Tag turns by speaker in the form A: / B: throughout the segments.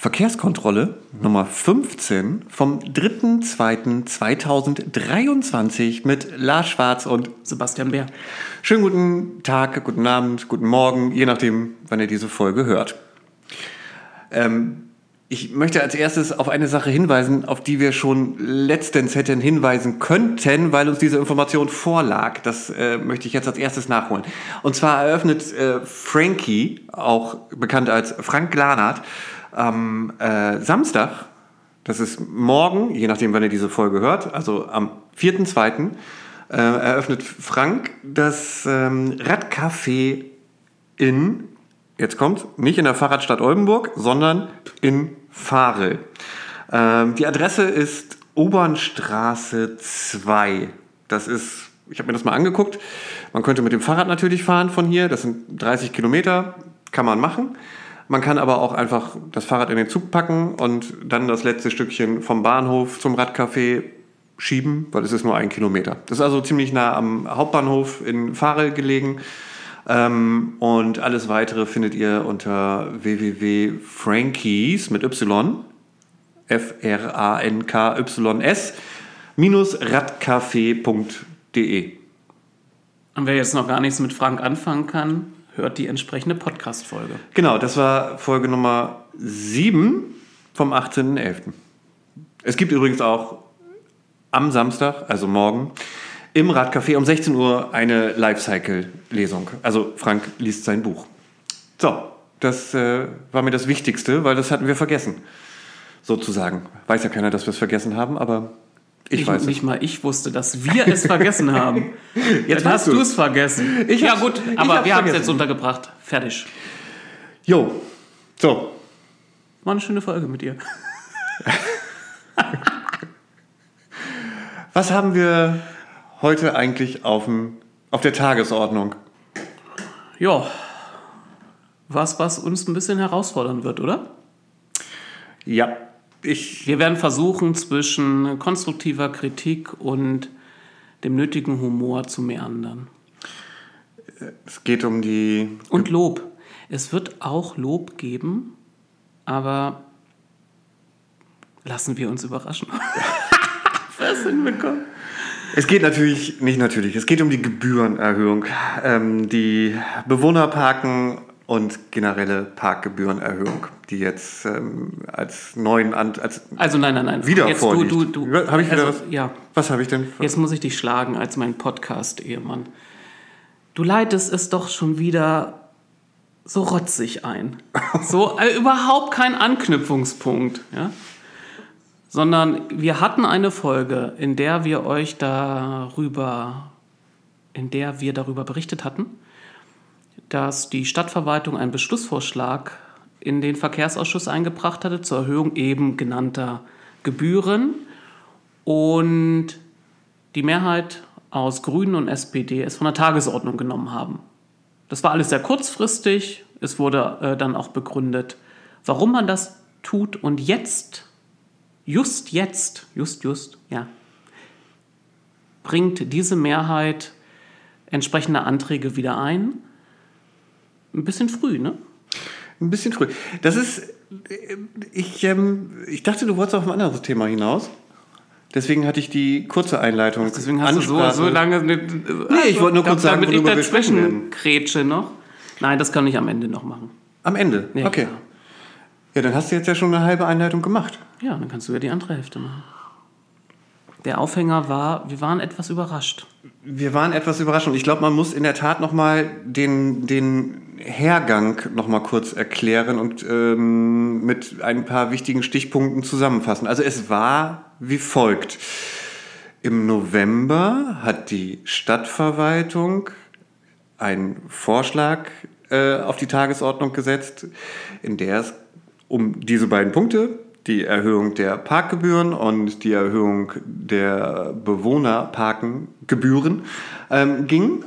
A: Verkehrskontrolle Nummer 15 vom 3.2.2023 mit Lars Schwarz und
B: Sebastian Bär.
A: Schönen guten Tag, guten Abend, guten Morgen, je nachdem, wann ihr diese Folge hört. Ähm, ich möchte als erstes auf eine Sache hinweisen, auf die wir schon letztens hätten hinweisen könnten, weil uns diese Information vorlag. Das äh, möchte ich jetzt als erstes nachholen. Und zwar eröffnet äh, Frankie, auch bekannt als Frank Glanert, am äh, Samstag, das ist morgen, je nachdem, wann ihr diese Folge hört, also am 4.2., äh, eröffnet Frank das ähm, Radcafé in, jetzt kommt, nicht in der Fahrradstadt Oldenburg, sondern in Fahrel. Ähm, die Adresse ist Obernstraße 2. Das ist, ich habe mir das mal angeguckt. Man könnte mit dem Fahrrad natürlich fahren von hier. Das sind 30 Kilometer, kann man machen. Man kann aber auch einfach das Fahrrad in den Zug packen und dann das letzte Stückchen vom Bahnhof zum Radcafé schieben, weil es ist nur ein Kilometer. Das ist also ziemlich nah am Hauptbahnhof in Farel gelegen. Ähm, und alles weitere findet ihr unter www.frankies mit Y, F-R-A-N-K-Y-S, minus radcafé.de.
B: Und wer jetzt noch gar nichts mit Frank anfangen kann, hört die entsprechende Podcast-Folge.
A: Genau, das war Folge Nummer 7 vom 18.11. Es gibt übrigens auch am Samstag, also morgen, im Radcafé um 16 Uhr eine Lifecycle-Lesung. Also Frank liest sein Buch. So, das äh, war mir das Wichtigste, weil das hatten wir vergessen. Sozusagen. Weiß ja keiner, dass wir es vergessen haben, aber ich,
B: Ich
A: weiß
B: nicht
A: es.
B: mal ich wusste, dass wir es vergessen haben. Jetzt hast
A: du es.
B: es vergessen.
A: Ich
B: ja gut, aber
A: hab's
B: wir haben es jetzt untergebracht. Fertig.
A: Jo, so.
B: War eine schöne Folge mit dir.
A: Was haben wir heute eigentlich auf, dem, auf der Tagesordnung?
B: Ja. Was, was uns ein bisschen herausfordern wird, oder?
A: Ja, ich
B: Wir werden versuchen, zwischen konstruktiver Kritik und dem nötigen Humor zu meandern.
A: Es geht um die.
B: Und Lob. Es wird auch Lob geben, aber lassen wir uns überraschen. Was hinbekommen?
A: Es geht natürlich, nicht natürlich, es geht um die Gebührenerhöhung. Ähm, die Bewohnerparken und generelle Parkgebührenerhöhung, die jetzt ähm, als neuen. An, als,
B: Also nein, nein, nein.
A: Wieder
B: jetzt
A: vorliegt.
B: du, du, du.
A: Hab ich wieder
B: also,
A: was?
B: Ja.
A: was habe ich denn?
B: Jetzt muss ich dich schlagen als mein Podcast-Ehemann. Du leitest es doch schon wieder so rotzig ein. So äh, überhaupt kein Anknüpfungspunkt, ja? Sondern wir hatten eine Folge, in der wir euch darüber, in der wir darüber berichtet hatten, dass die Stadtverwaltung einen Beschlussvorschlag in den Verkehrsausschuss eingebracht hatte zur Erhöhung eben genannter Gebühren und die Mehrheit aus Grünen und SPD es von der Tagesordnung genommen haben. Das war alles sehr kurzfristig. Es wurde äh, dann auch begründet, warum man das tut. Und jetzt, just jetzt, just, just, ja, bringt diese Mehrheit entsprechende Anträge wieder ein. Ein bisschen früh, ne?
A: Ein bisschen früh. Das ist. Ich, ähm, ich dachte, du wolltest auf ein anderes Thema hinaus. Deswegen hatte ich die kurze Einleitung.
B: Deswegen hast du so,
A: Ansprache.
B: so lange. Nee,
A: ich wollte nur kurz sagen,
B: damit ich dazwischen krätsche noch. Nein, das kann ich am Ende noch machen.
A: Am Ende.
B: Ja,
A: okay.
B: klar.
A: Ja, dann hast du jetzt ja schon eine halbe Einleitung gemacht.
B: Ja, dann kannst du ja die andere Hälfte machen. Der Aufhänger war, wir waren etwas überrascht.
A: Wir waren etwas überrascht und ich glaube, man muss in der Tat nochmal den, den Hergang nochmal kurz erklären und ähm, mit ein paar wichtigen Stichpunkten zusammenfassen. Also es war wie folgt. Im November hat die Stadtverwaltung einen Vorschlag äh, auf die Tagesordnung gesetzt, in der es um diese beiden Punkte, die Erhöhung der Parkgebühren und die Erhöhung der Bewohnerparkengebühren, ähm, ging.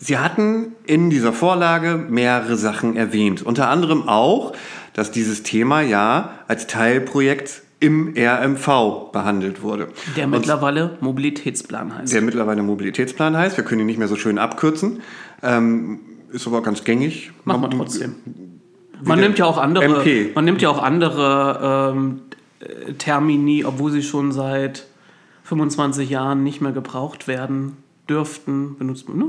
A: Sie hatten in dieser Vorlage mehrere Sachen erwähnt, unter anderem auch, dass dieses Thema ja als Teilprojekt im RMV behandelt wurde.
B: Der
A: Und
B: mittlerweile Mobilitätsplan heißt.
A: der mittlerweile Mobilitätsplan heißt. Wir können ihn nicht mehr so schön abkürzen. Ähm, ist aber ganz gängig.
B: Machen wir trotzdem. Man nimmt ja auch andere,
A: MP.
B: man nimmt ja auch andere ähm, äh, Termini, obwohl sie schon seit 25 Jahren nicht mehr gebraucht werden dürften, benutzt man, ne?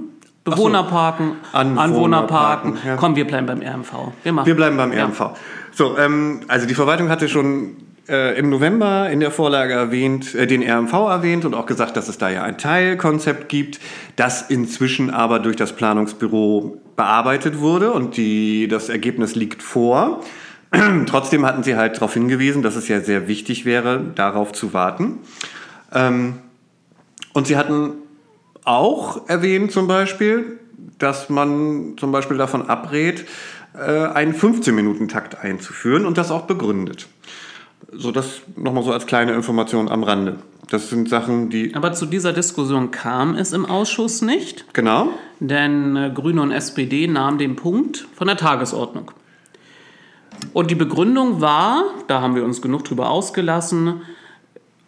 B: Bewohnerparken,
A: Anwohnerparken,
B: Anwohnerparken.
A: ja.
B: Komm, wir bleiben beim RMV. Wir, machen.
A: Wir bleiben beim
B: Ja.
A: RMV. So, ähm, also die Verwaltung hatte schon äh, im November in der Vorlage erwähnt, äh, den RMV erwähnt und auch gesagt, dass es da ja ein Teilkonzept gibt, das inzwischen aber durch das Planungsbüro bearbeitet wurde und die, das Ergebnis liegt vor. Trotzdem hatten sie halt darauf hingewiesen, dass es ja sehr wichtig wäre, darauf zu warten. Ähm, und sie hatten auch erwähnt zum Beispiel, dass man zum Beispiel davon abrät, äh, einen 15-Minuten-Takt einzuführen und das auch begründet. So, das nochmal so als kleine Information am Rande. Das sind Sachen, die.
B: Aber zu dieser Diskussion kam es im Ausschuss nicht,
A: Genau.
B: denn äh, Grüne und SPD nahmen den Punkt von der Tagesordnung. Und die Begründung war, da haben wir uns genug drüber ausgelassen,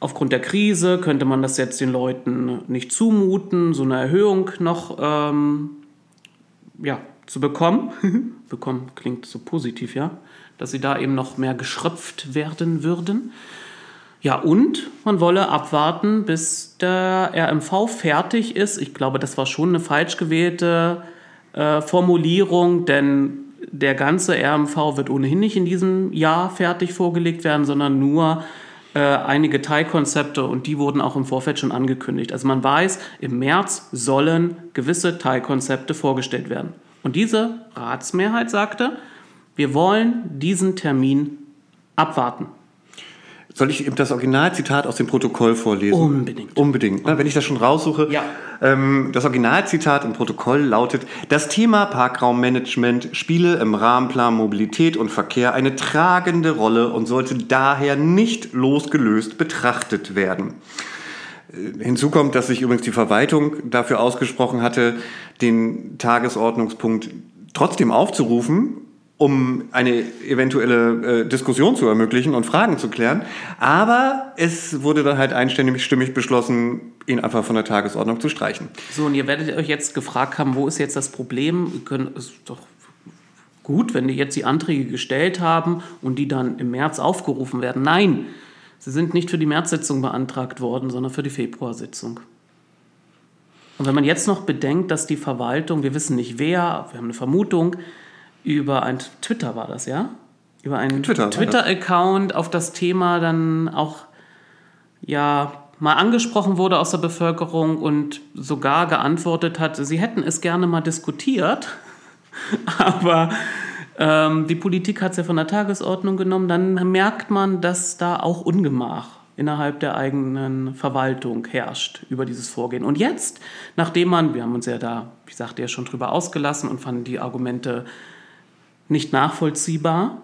B: aufgrund der Krise könnte man das jetzt den Leuten nicht zumuten, so eine Erhöhung noch ähm, ja, zu bekommen. bekommen klingt so positiv, ja. Dass sie da eben noch mehr geschröpft werden würden. Ja, und man wolle abwarten, bis der RMV fertig ist. Ich glaube, das war schon eine falsch gewählte äh, Formulierung, denn der ganze RMV wird ohnehin nicht in diesem Jahr fertig vorgelegt werden, sondern nur äh, einige Teilkonzepte und die wurden auch im Vorfeld schon angekündigt. Also man weiß, im März sollen gewisse Teilkonzepte vorgestellt werden. Und diese Ratsmehrheit sagte, wir wollen diesen Termin abwarten.
A: Soll ich eben das Originalzitat aus dem Protokoll vorlesen?
B: Unbedingt.
A: Unbedingt. Na, wenn ich das schon raussuche.
B: Ja.
A: Ähm, das Originalzitat im Protokoll lautet: Das Thema Parkraummanagement spiele im Rahmenplan Mobilität und Verkehr eine tragende Rolle und sollte daher nicht losgelöst betrachtet werden. Äh, Hinzu kommt, dass sich übrigens die Verwaltung dafür ausgesprochen hatte, den Tagesordnungspunkt trotzdem aufzurufen, um eine eventuelle äh, Diskussion zu ermöglichen und Fragen zu klären. Aber es wurde dann halt einstimmig stimmig beschlossen, ihn einfach von der Tagesordnung zu streichen.
B: So, und ihr werdet euch jetzt gefragt haben, wo ist jetzt das Problem? Wir können, es ist doch gut, wenn die jetzt die Anträge gestellt haben und die dann im März aufgerufen werden. Nein, sie sind nicht für die Märzsitzung beantragt worden, sondern für die Februarsitzung. Und wenn man jetzt noch bedenkt, dass die Verwaltung, wir wissen nicht wer, wir haben eine Vermutung, über ein Twitter war das, ja? Über einen
A: Twitter.
B: Twitter-Account auf das Thema dann auch ja mal angesprochen wurde aus der Bevölkerung und sogar geantwortet hat, sie hätten es gerne mal diskutiert, aber ähm, die Politik hat es ja von der Tagesordnung genommen, dann merkt man, dass da auch Ungemach innerhalb der eigenen Verwaltung herrscht über dieses Vorgehen. Und jetzt, nachdem man, wir haben uns ja da, ich sagte ja schon drüber ausgelassen und fanden die Argumente nicht nachvollziehbar,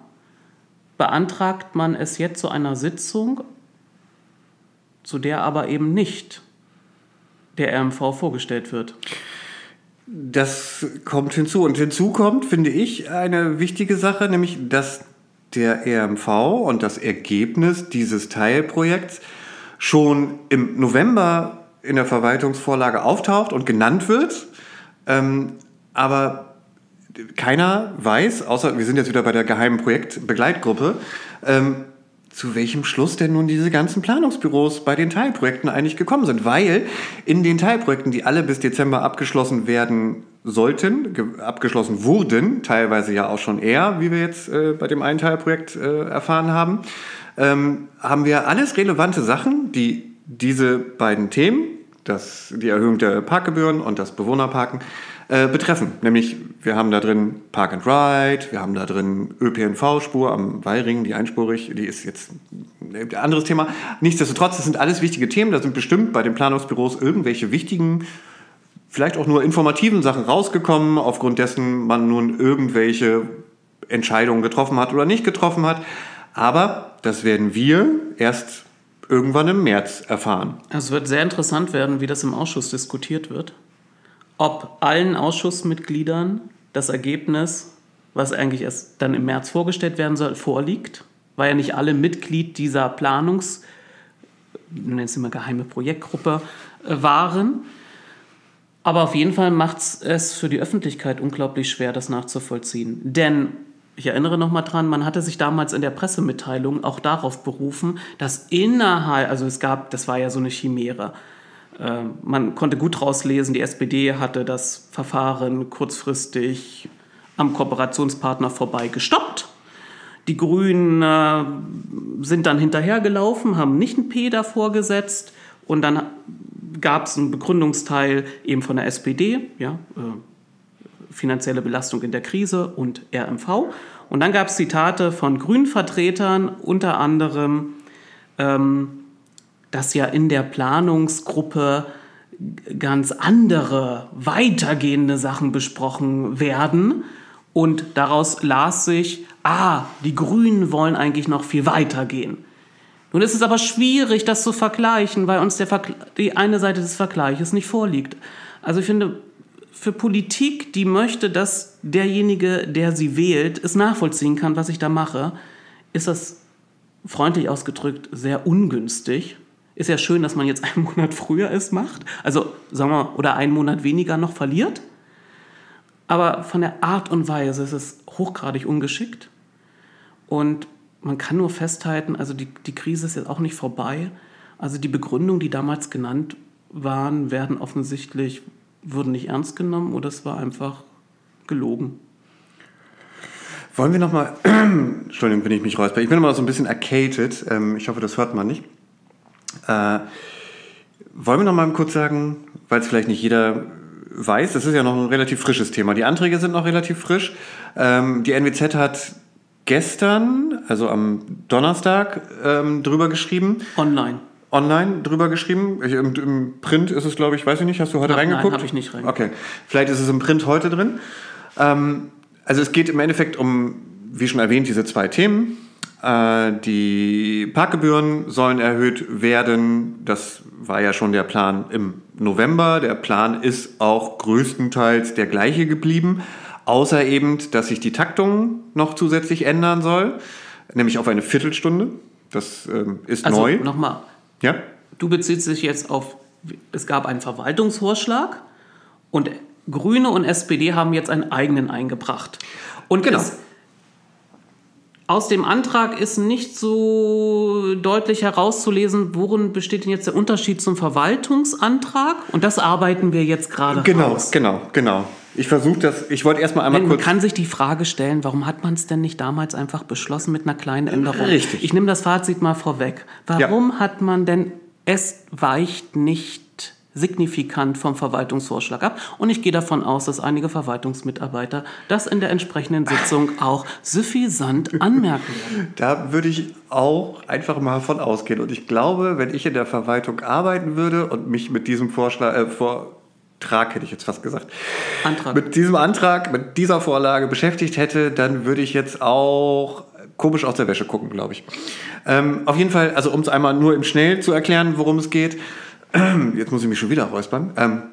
B: beantragt man es jetzt zu einer Sitzung, zu der aber eben nicht der RMV vorgestellt wird.
A: Das kommt hinzu. Und hinzu kommt, finde ich, eine wichtige Sache, nämlich, dass der RMV und das Ergebnis dieses Teilprojekts schon im November in der Verwaltungsvorlage auftaucht und genannt wird. Ähm, aber keiner weiß, außer wir sind jetzt wieder bei der geheimen Projektbegleitgruppe, ähm, zu welchem Schluss denn nun diese ganzen Planungsbüros bei den Teilprojekten eigentlich gekommen sind. Weil in den Teilprojekten, die alle bis Dezember abgeschlossen werden sollten, ge- abgeschlossen wurden, teilweise ja auch schon eher, wie wir jetzt äh, bei dem einen Teilprojekt äh, erfahren haben, ähm, haben wir alles relevante Sachen, die diese beiden Themen, das, die Erhöhung der Parkgebühren und das Bewohnerparken, äh, betreffen. Nämlich, wir haben da drin Park and Ride, wir haben da drin ÖPNV-Spur am Weiring, die einspurig, die ist jetzt ein anderes Thema. Nichtsdestotrotz, das sind alles wichtige Themen, da sind bestimmt bei den Planungsbüros irgendwelche wichtigen, vielleicht auch nur informativen Sachen rausgekommen, aufgrund dessen man nun irgendwelche Entscheidungen getroffen hat oder nicht getroffen hat. Aber das werden wir erst irgendwann im März erfahren.
B: Also Es wird sehr interessant werden, wie das im Ausschuss diskutiert wird. Ob allen Ausschussmitgliedern das Ergebnis, was eigentlich erst dann im März vorgestellt werden soll, vorliegt, weil ja nicht alle Mitglied dieser Planungs, nennen es immer geheime Projektgruppe, äh, waren. Aber auf jeden Fall macht es für die Öffentlichkeit unglaublich schwer, das nachzuvollziehen. Denn ich erinnere noch mal dran, man hatte sich damals in der Pressemitteilung auch darauf berufen, dass innerhalb, also es gab, das war ja so eine Chimäre, man konnte gut rauslesen, die SPD hatte das Verfahren kurzfristig am Kooperationspartner vorbei gestoppt. Die Grünen äh, sind dann hinterhergelaufen, haben nicht ein P davor gesetzt und dann gab es einen Begründungsteil eben von der SPD, ja, äh, finanzielle Belastung in der Krise und RMV. Und dann gab es Zitate von Grünvertretern, unter anderem, ähm, dass ja in der Planungsgruppe ganz andere, weitergehende Sachen besprochen werden. Und daraus las sich, ah, die Grünen wollen eigentlich noch viel weiter gehen. Nun ist es aber schwierig, das zu vergleichen, weil uns der die eine Seite des Vergleiches nicht vorliegt. Also ich finde, für Politik, die möchte, dass derjenige, der sie wählt, es nachvollziehen kann, was ich da mache, ist das freundlich ausgedrückt sehr ungünstig. Ist ja schön, dass man jetzt einen Monat früher es macht, also sagen wir, oder einen Monat weniger noch verliert. Aber von der Art und Weise ist es hochgradig ungeschickt. Und man kann nur festhalten, also die, die Krise ist jetzt auch nicht vorbei. Also die Begründungen, die damals genannt waren, werden offensichtlich wurden nicht ernst genommen oder es war einfach gelogen.
A: Wollen wir nochmal, Entschuldigung, wenn ich mich räusper, ich bin immer so ein bisschen arcaded, ähm, ich hoffe, das hört man nicht. Äh, wollen wir nochmal kurz sagen, weil es vielleicht nicht jeder weiß, das ist ja noch ein relativ frisches Thema. Die Anträge sind noch relativ frisch. Ähm, die NWZ hat gestern, also am Donnerstag, ähm, drüber geschrieben.
B: Online
A: online drüber geschrieben. Ich, im, im, Print ist es, glaube ich, weiß ich nicht, hast du heute Ach, reingeguckt? Nein,
B: habe ich nicht reingeguckt.
A: Okay, vielleicht ist es im Print heute drin. Ähm, also es geht im Endeffekt um, wie schon erwähnt, diese zwei Themen. Äh, die Parkgebühren sollen erhöht werden. Das war ja schon der Plan im November. Der Plan ist auch größtenteils der gleiche geblieben, außer eben, dass sich die Taktung noch zusätzlich ändern soll, nämlich auf eine Viertelstunde. Das ähm, ist
B: also,
A: neu.
B: Nochmal,
A: ja?
B: Du beziehst dich jetzt auf, es gab einen Verwaltungsvorschlag und Grüne und SPD haben jetzt einen eigenen eingebracht. Und genau. Es, aus dem Antrag ist nicht so deutlich herauszulesen, worin besteht denn jetzt der Unterschied zum Verwaltungsantrag? Und das arbeiten wir jetzt gerade
A: genau, raus. Genau, genau, genau. Ich versuche das, ich wollte erstmal einmal
B: man
A: kurz...
B: Man kann sich die Frage stellen, warum hat man es denn nicht damals einfach beschlossen mit einer kleinen Änderung?
A: Richtig.
B: Ich nehme das Fazit mal vorweg. Warum ja. hat man denn, es weicht nicht signifikant vom Verwaltungsvorschlag ab. Und ich gehe davon aus, dass einige Verwaltungsmitarbeiter das in der entsprechenden Sitzung auch suffisant anmerken werden.
A: Da würde ich auch einfach mal von ausgehen. Und ich glaube, wenn ich in der Verwaltung arbeiten würde und mich mit diesem Vorschlag, äh, vor, Antrag, hätte ich jetzt fast gesagt,
B: Antrag.
A: mit diesem Antrag, mit dieser Vorlage beschäftigt hätte, dann würde ich jetzt auch komisch aus der Wäsche gucken, glaube ich. Ähm, auf jeden Fall, also um es einmal nur im Schnell zu erklären, worum es geht. jetzt muss ich mich schon wieder räuspern. Ähm,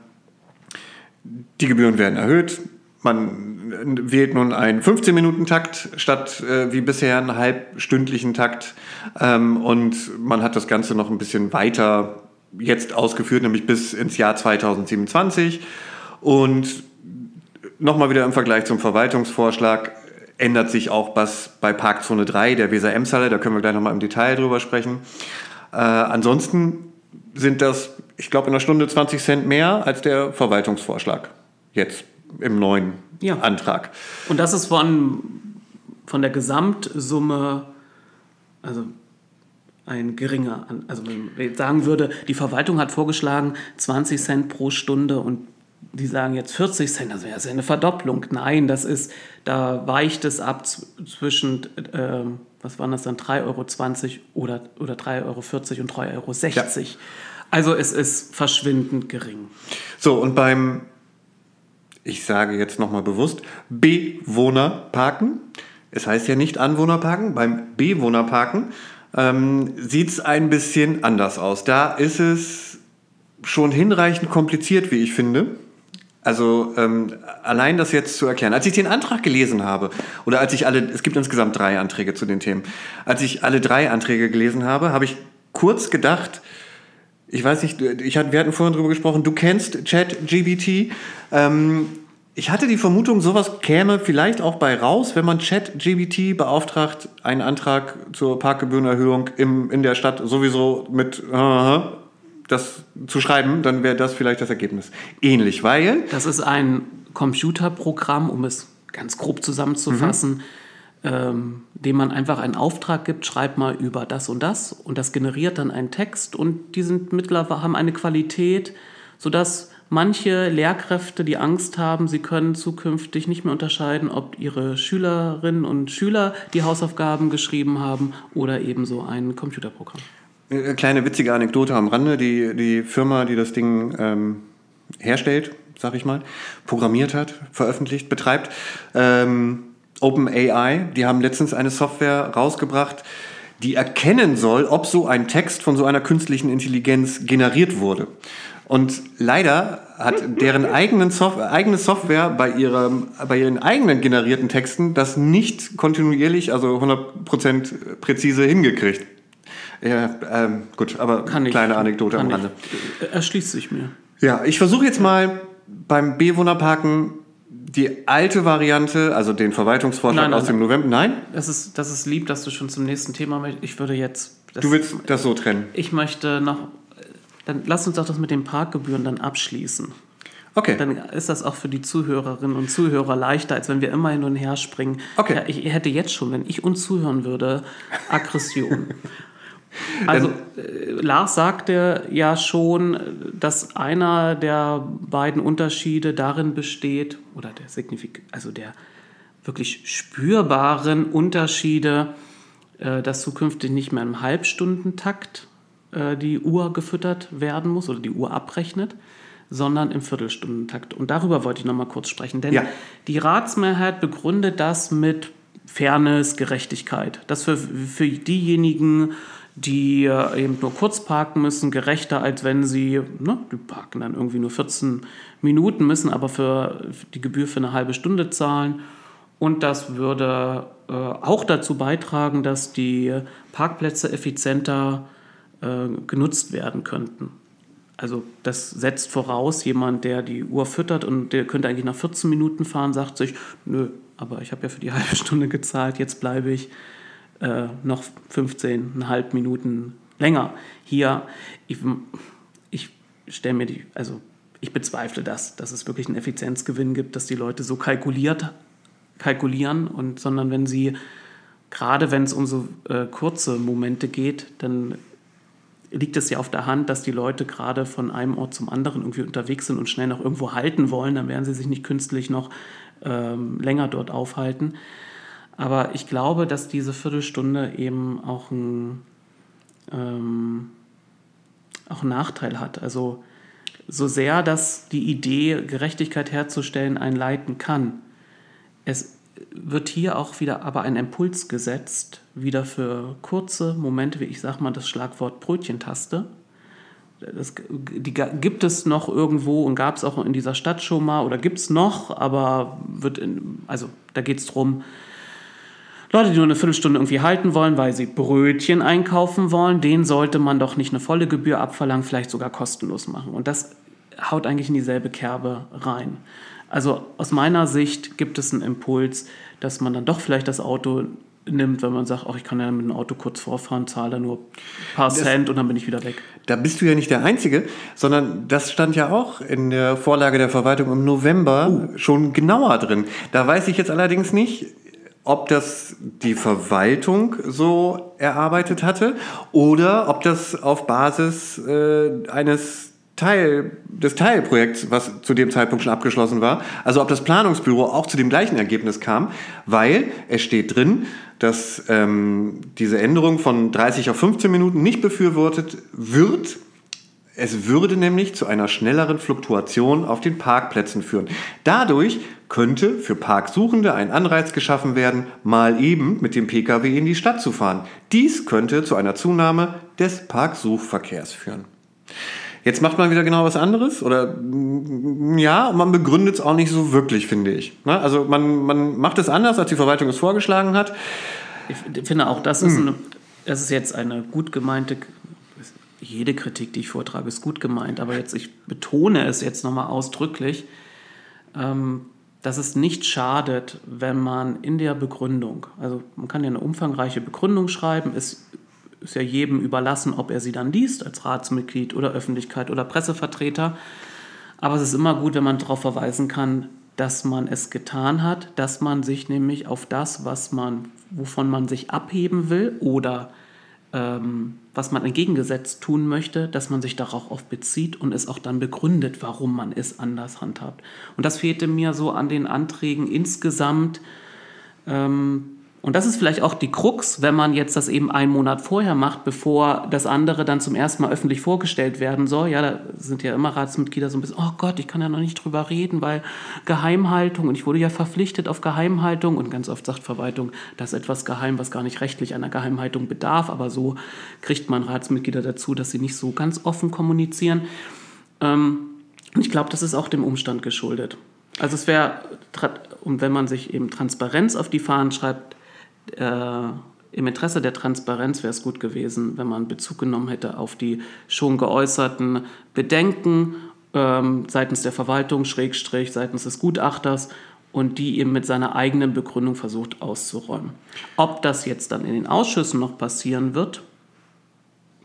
A: die Gebühren werden erhöht. Man wählt nun einen 15-Minuten-Takt statt äh, wie bisher einen halbstündlichen Takt. Ähm, und man hat das Ganze noch ein bisschen weiter jetzt ausgeführt, nämlich bis ins Jahr 2027. Und nochmal wieder im Vergleich zum Verwaltungsvorschlag ändert sich auch was bei Parkzone 3 der Weser-Emshalle. Da können wir gleich nochmal im Detail drüber sprechen. Äh, ansonsten sind das, ich glaube, in einer Stunde 20 Cent mehr als der Verwaltungsvorschlag jetzt im neuen ja. Antrag.
B: Und das ist von, von der Gesamtsumme, also ein geringer, also wenn man sagen würde, die Verwaltung hat vorgeschlagen 20 Cent pro Stunde und die sagen jetzt 40 Cent, das wäre ja eine Verdopplung. Nein, das ist, da weicht es ab zwischen, äh, was waren das dann, 3,20 Euro oder, oder 3,40 Euro und 3,60 Euro. Ja. Also es ist verschwindend gering.
A: So, und beim, ich sage jetzt nochmal bewusst, Bewohnerparken, es heißt ja nicht Anwohnerparken, beim Bewohnerparken ähm, sieht es ein bisschen anders aus. Da ist es schon hinreichend kompliziert, wie ich finde. Also ähm, allein das jetzt zu erklären. Als ich den Antrag gelesen habe, oder als ich alle, es gibt insgesamt drei Anträge zu den Themen, als ich alle drei Anträge gelesen habe, habe ich kurz gedacht, ich weiß nicht, ich, wir hatten vorhin darüber gesprochen, du kennst ChatGBT. Ähm, ich hatte die Vermutung, sowas käme vielleicht auch bei raus, wenn man ChatGBT beauftragt, einen Antrag zur Parkgebührenerhöhung im, in der Stadt sowieso mit äh, das zu schreiben, dann wäre das vielleicht das Ergebnis. Ähnlich, weil.
B: Das ist ein Computerprogramm, um es ganz grob zusammenzufassen, mhm. ähm, dem man einfach einen Auftrag gibt, schreib mal über das und das und das generiert dann einen Text und die sind mittlerweile haben eine Qualität, sodass manche Lehrkräfte, die Angst haben, sie können zukünftig nicht mehr unterscheiden, ob ihre Schülerinnen und Schüler die Hausaufgaben geschrieben haben oder eben so ein Computerprogramm.
A: Eine kleine witzige Anekdote am Rande. Die, die Firma, die das Ding ähm, herstellt, sag ich mal, programmiert hat, veröffentlicht, betreibt, ähm, OpenAI, die haben letztens eine Software rausgebracht, die erkennen soll, ob so ein Text von so einer künstlichen Intelligenz generiert wurde. Und leider hat deren eigenen Sof eigene Software bei, ihrem, bei ihren eigenen generierten Texten das nicht kontinuierlich, also 100% präzise hingekriegt. Ja, ähm, gut, aber
B: kann
A: kleine
B: ich,
A: Anekdote am Rande.
B: Erschließt sich mir.
A: Ja, ich versuche jetzt mal beim Bewohnerparken die alte Variante, also den Verwaltungsvorschlag nein, nein, aus dem November. Nein?
B: Das ist, das ist lieb, dass du schon zum nächsten Thema möchtest. Ich würde jetzt.
A: Das, du willst das so trennen?
B: Ich möchte noch dann lass uns doch das mit den Parkgebühren dann abschließen.
A: Okay.
B: Dann ist das auch für die Zuhörerinnen und Zuhörer leichter, als wenn wir immer hin und her springen.
A: Okay.
B: Ja, ich hätte jetzt schon, wenn ich uns zuhören würde, Aggression. also äh, Lars sagte ja schon, dass einer der beiden Unterschiede darin besteht, oder der Signifik also der wirklich spürbaren Unterschiede, äh, dass zukünftig nicht mehr im Halbstundentakt äh, die Uhr gefüttert werden muss oder die Uhr abrechnet, sondern im Viertelstundentakt. Und darüber wollte ich noch mal kurz sprechen, denn ja. die Ratsmehrheit begründet das mit Fairness, Gerechtigkeit. Das für, für diejenigen, die äh, eben nur kurz parken müssen, gerechter, als wenn sie, ne, die parken dann irgendwie nur 14 Minuten, müssen aber für die Gebühr für eine halbe Stunde zahlen. Und das würde äh, auch dazu beitragen, dass die Parkplätze effizienter äh, genutzt werden könnten. Also das setzt voraus, jemand, der die Uhr füttert und der könnte eigentlich nach 14 Minuten fahren, sagt sich, nö, aber ich habe ja für die halbe Stunde gezahlt, jetzt bleibe ich äh, noch 15,5 Minuten länger hier. Ich, ich stelle mir die, also ich bezweifle das, dass es wirklich einen Effizienzgewinn gibt, dass die Leute so kalkuliert, kalkulieren und sondern wenn sie gerade wenn es um so äh, kurze Momente geht, dann liegt es ja auf der Hand, dass die Leute gerade von einem Ort zum anderen irgendwie unterwegs sind und schnell noch irgendwo halten wollen. Dann werden sie sich nicht künstlich noch ähm, länger dort aufhalten. Aber ich glaube, dass diese Viertelstunde eben auch ein ähm, auch einen Nachteil hat. Also so sehr, dass die Idee, Gerechtigkeit herzustellen, einen leiten kann, es wird hier auch wieder aber ein Impuls gesetzt, wieder für kurze Momente, wie ich sage mal das Schlagwort Brötchentaste. Das, die gibt es noch irgendwo und gab es auch in dieser Stadt schon mal oder gibt es noch, aber wird in, also da geht es darum, Leute, die nur eine Viertelstunde irgendwie halten wollen, weil sie Brötchen einkaufen wollen, denen sollte man doch nicht eine volle Gebühr abverlangen, vielleicht sogar kostenlos machen. Und das haut eigentlich in dieselbe Kerbe rein. Also aus meiner Sicht gibt es einen Impuls, dass man dann doch vielleicht das Auto nimmt, wenn man sagt, ach, ich kann ja mit dem Auto kurz vorfahren, zahle nur ein paar das, Cent und dann bin ich wieder weg.
A: Da bist du ja nicht der Einzige, sondern das stand ja auch in der Vorlage der Verwaltung im November uh. schon genauer drin. Da weiß ich jetzt allerdings nicht, ob das die Verwaltung so erarbeitet hatte oder ob das auf Basis äh, eines Teil des Teilprojekts, was zu dem Zeitpunkt schon abgeschlossen war, also ob das Planungsbüro auch zu dem gleichen Ergebnis kam, weil es steht drin, dass ähm, diese Änderung von 30 auf 15 Minuten nicht befürwortet wird. Es würde nämlich zu einer schnelleren Fluktuation auf den Parkplätzen führen. Dadurch könnte für Parksuchende ein Anreiz geschaffen werden, mal eben mit dem Pkw in die Stadt zu fahren. Dies könnte zu einer Zunahme des Parksuchverkehrs führen. Jetzt macht man wieder genau was anderes oder mm, ja, man begründet es auch nicht so wirklich, finde ich. Ne? Also man, man macht es anders, als die Verwaltung es vorgeschlagen hat.
B: Ich finde auch, das ist, hm. eine, das ist jetzt eine gut gemeinte, jede Kritik, die ich vortrage, ist gut gemeint, aber jetzt, ich betone es jetzt nochmal ausdrücklich. Ähm, dass es nicht schadet, wenn man in der Begründung, also man kann ja eine umfangreiche Begründung schreiben, es ist ja jedem überlassen, ob er sie dann liest, als Ratsmitglied oder Öffentlichkeit oder Pressevertreter. Aber es ist immer gut, wenn man darauf verweisen kann, dass man es getan hat, dass man sich nämlich auf das, was man, wovon man sich abheben will oder ähm, was man entgegengesetzt tun möchte, dass man sich darauf auch bezieht und es auch dann begründet, warum man es anders handhabt. Und das fehlte mir so an den Anträgen insgesamt. Ähm, und das ist vielleicht auch die Krux, wenn man jetzt das eben einen Monat vorher macht, bevor das andere dann zum ersten Mal öffentlich vorgestellt werden soll. Ja, da sind ja immer Ratsmitglieder so ein bisschen, oh Gott, ich kann ja noch nicht drüber reden, weil Geheimhaltung und ich wurde ja verpflichtet auf Geheimhaltung und ganz oft sagt Verwaltung, das ist etwas geheim, was gar nicht rechtlich einer Geheimhaltung bedarf, aber so kriegt man Ratsmitglieder dazu, dass sie nicht so ganz offen kommunizieren. Ähm, und ich glaube, das ist auch dem Umstand geschuldet. Also es wäre, und wenn man sich eben Transparenz auf die Fahnen schreibt, äh, im Interesse der Transparenz wäre es gut gewesen, wenn man Bezug genommen hätte auf die schon geäußerten Bedenken ähm, seitens der Verwaltung, Schrägstrich, seitens des Gutachters und die eben mit seiner eigenen Begründung versucht auszuräumen. Ob das jetzt dann in den Ausschüssen noch passieren wird,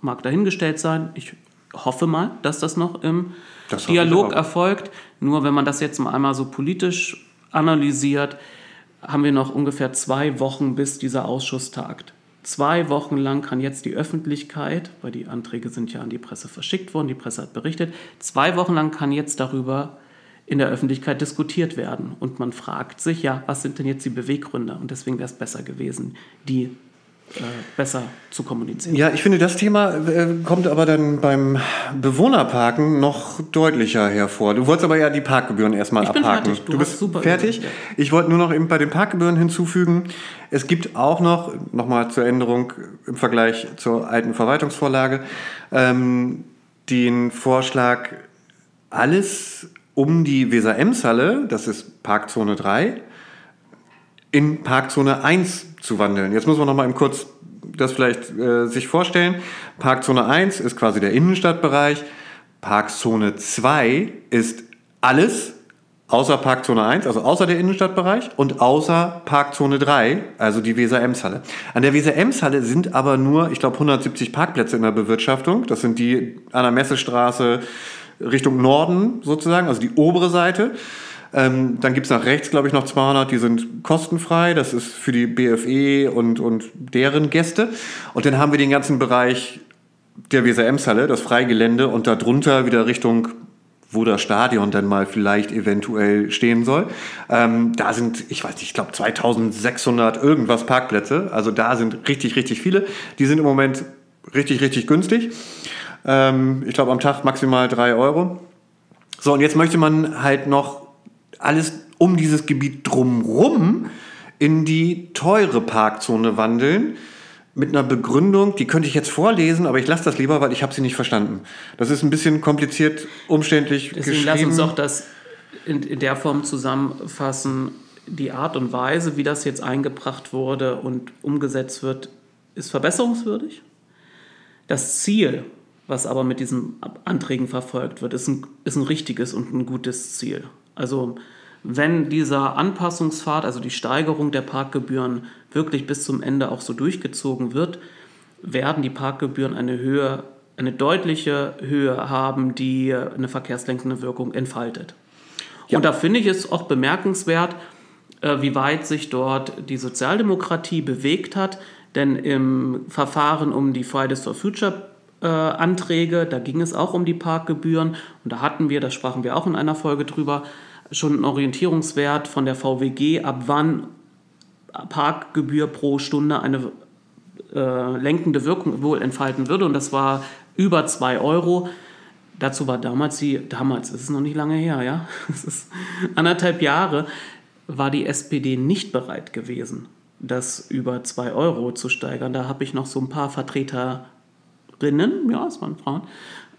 B: mag dahingestellt sein. Ich hoffe mal, dass das noch im das Dialog erfolgt. Nur wenn man das jetzt mal einmal so politisch analysiert, haben wir noch ungefähr zwei Wochen, bis dieser Ausschuss tagt. Zwei Wochen lang kann jetzt die Öffentlichkeit, weil die Anträge sind ja an die Presse verschickt worden, die Presse hat berichtet, zwei Wochen lang kann jetzt darüber in der Öffentlichkeit diskutiert werden. Und man fragt sich, ja, was sind denn jetzt die Beweggründe? Und deswegen wäre es besser gewesen, die äh, besser zu kommunizieren.
A: Ja, ich finde, das Thema äh, kommt aber dann beim Bewohnerparken noch deutlicher hervor. Du wolltest aber ja die Parkgebühren erstmal ich abhaken. Bin fertig. Du, du bist super fertig. Ich wollte nur noch eben bei den Parkgebühren hinzufügen. Es gibt auch noch, nochmal zur Änderung im Vergleich zur alten Verwaltungsvorlage, ähm, den Vorschlag, alles um die Weser-Ems-Halle, das ist Parkzone 3, in Parkzone 1 zu wandeln. Jetzt muss man noch mal kurz das vielleicht äh, sich vorstellen. Parkzone 1 ist quasi der Innenstadtbereich. Parkzone 2 ist alles außer Parkzone 1, also außer der Innenstadtbereich und außer Parkzone 3, also die Weser-Ems-Halle. An der Weser-Ems-Halle sind aber nur, ich glaube, 170 Parkplätze in der Bewirtschaftung. Das sind die an der Messestraße Richtung Norden sozusagen, also die obere Seite. Ähm, dann gibt es nach rechts, glaube ich, noch 200, die sind kostenfrei. Das ist für die BFE und, und deren Gäste. Und dann haben wir den ganzen Bereich der Weser-Ems-Halle, das Freigelände und darunter wieder Richtung wo das Stadion dann mal vielleicht eventuell stehen soll. Ähm, da sind, ich weiß nicht, ich glaube 2600 irgendwas Parkplätze. Also da sind richtig, richtig viele. Die sind im Moment richtig, richtig günstig. Ähm, ich glaube am Tag maximal 3 Euro. So, und jetzt möchte man halt noch alles um dieses Gebiet drumrum in die teure Parkzone wandeln mit einer Begründung, die könnte ich jetzt vorlesen, aber ich lasse das lieber, weil ich habe sie nicht verstanden. Das ist ein bisschen kompliziert, umständlich
B: Deswegen geschrieben. lass uns doch das in, in der Form zusammenfassen. Die Art und Weise, wie das jetzt eingebracht wurde und umgesetzt wird, ist verbesserungswürdig. Das Ziel, was aber mit diesen Anträgen verfolgt wird, ist ein, ist ein richtiges und ein gutes Ziel. Also wenn dieser Anpassungspfad, also die Steigerung der Parkgebühren wirklich bis zum Ende auch so durchgezogen wird, werden die Parkgebühren eine Höhe, eine deutliche Höhe haben, die eine verkehrslenkende Wirkung entfaltet. Ja. Und da finde ich es auch bemerkenswert, äh, wie weit sich dort die Sozialdemokratie bewegt hat, denn im Verfahren um die Fridays for Future äh, Anträge, da ging es auch um die Parkgebühren und da hatten wir, da sprachen wir auch in einer Folge drüber, schon einen Orientierungswert von der VWG, ab wann Parkgebühr pro Stunde eine äh, lenkende Wirkung wohl entfalten würde. Und das war über 2 Euro. Dazu war damals die, damals, es ist noch nicht lange her, ja, es ist anderthalb Jahre, war die SPD nicht bereit gewesen, das über 2 Euro zu steigern. Da habe ich noch so ein paar Vertreterinnen, ja, es waren Frauen,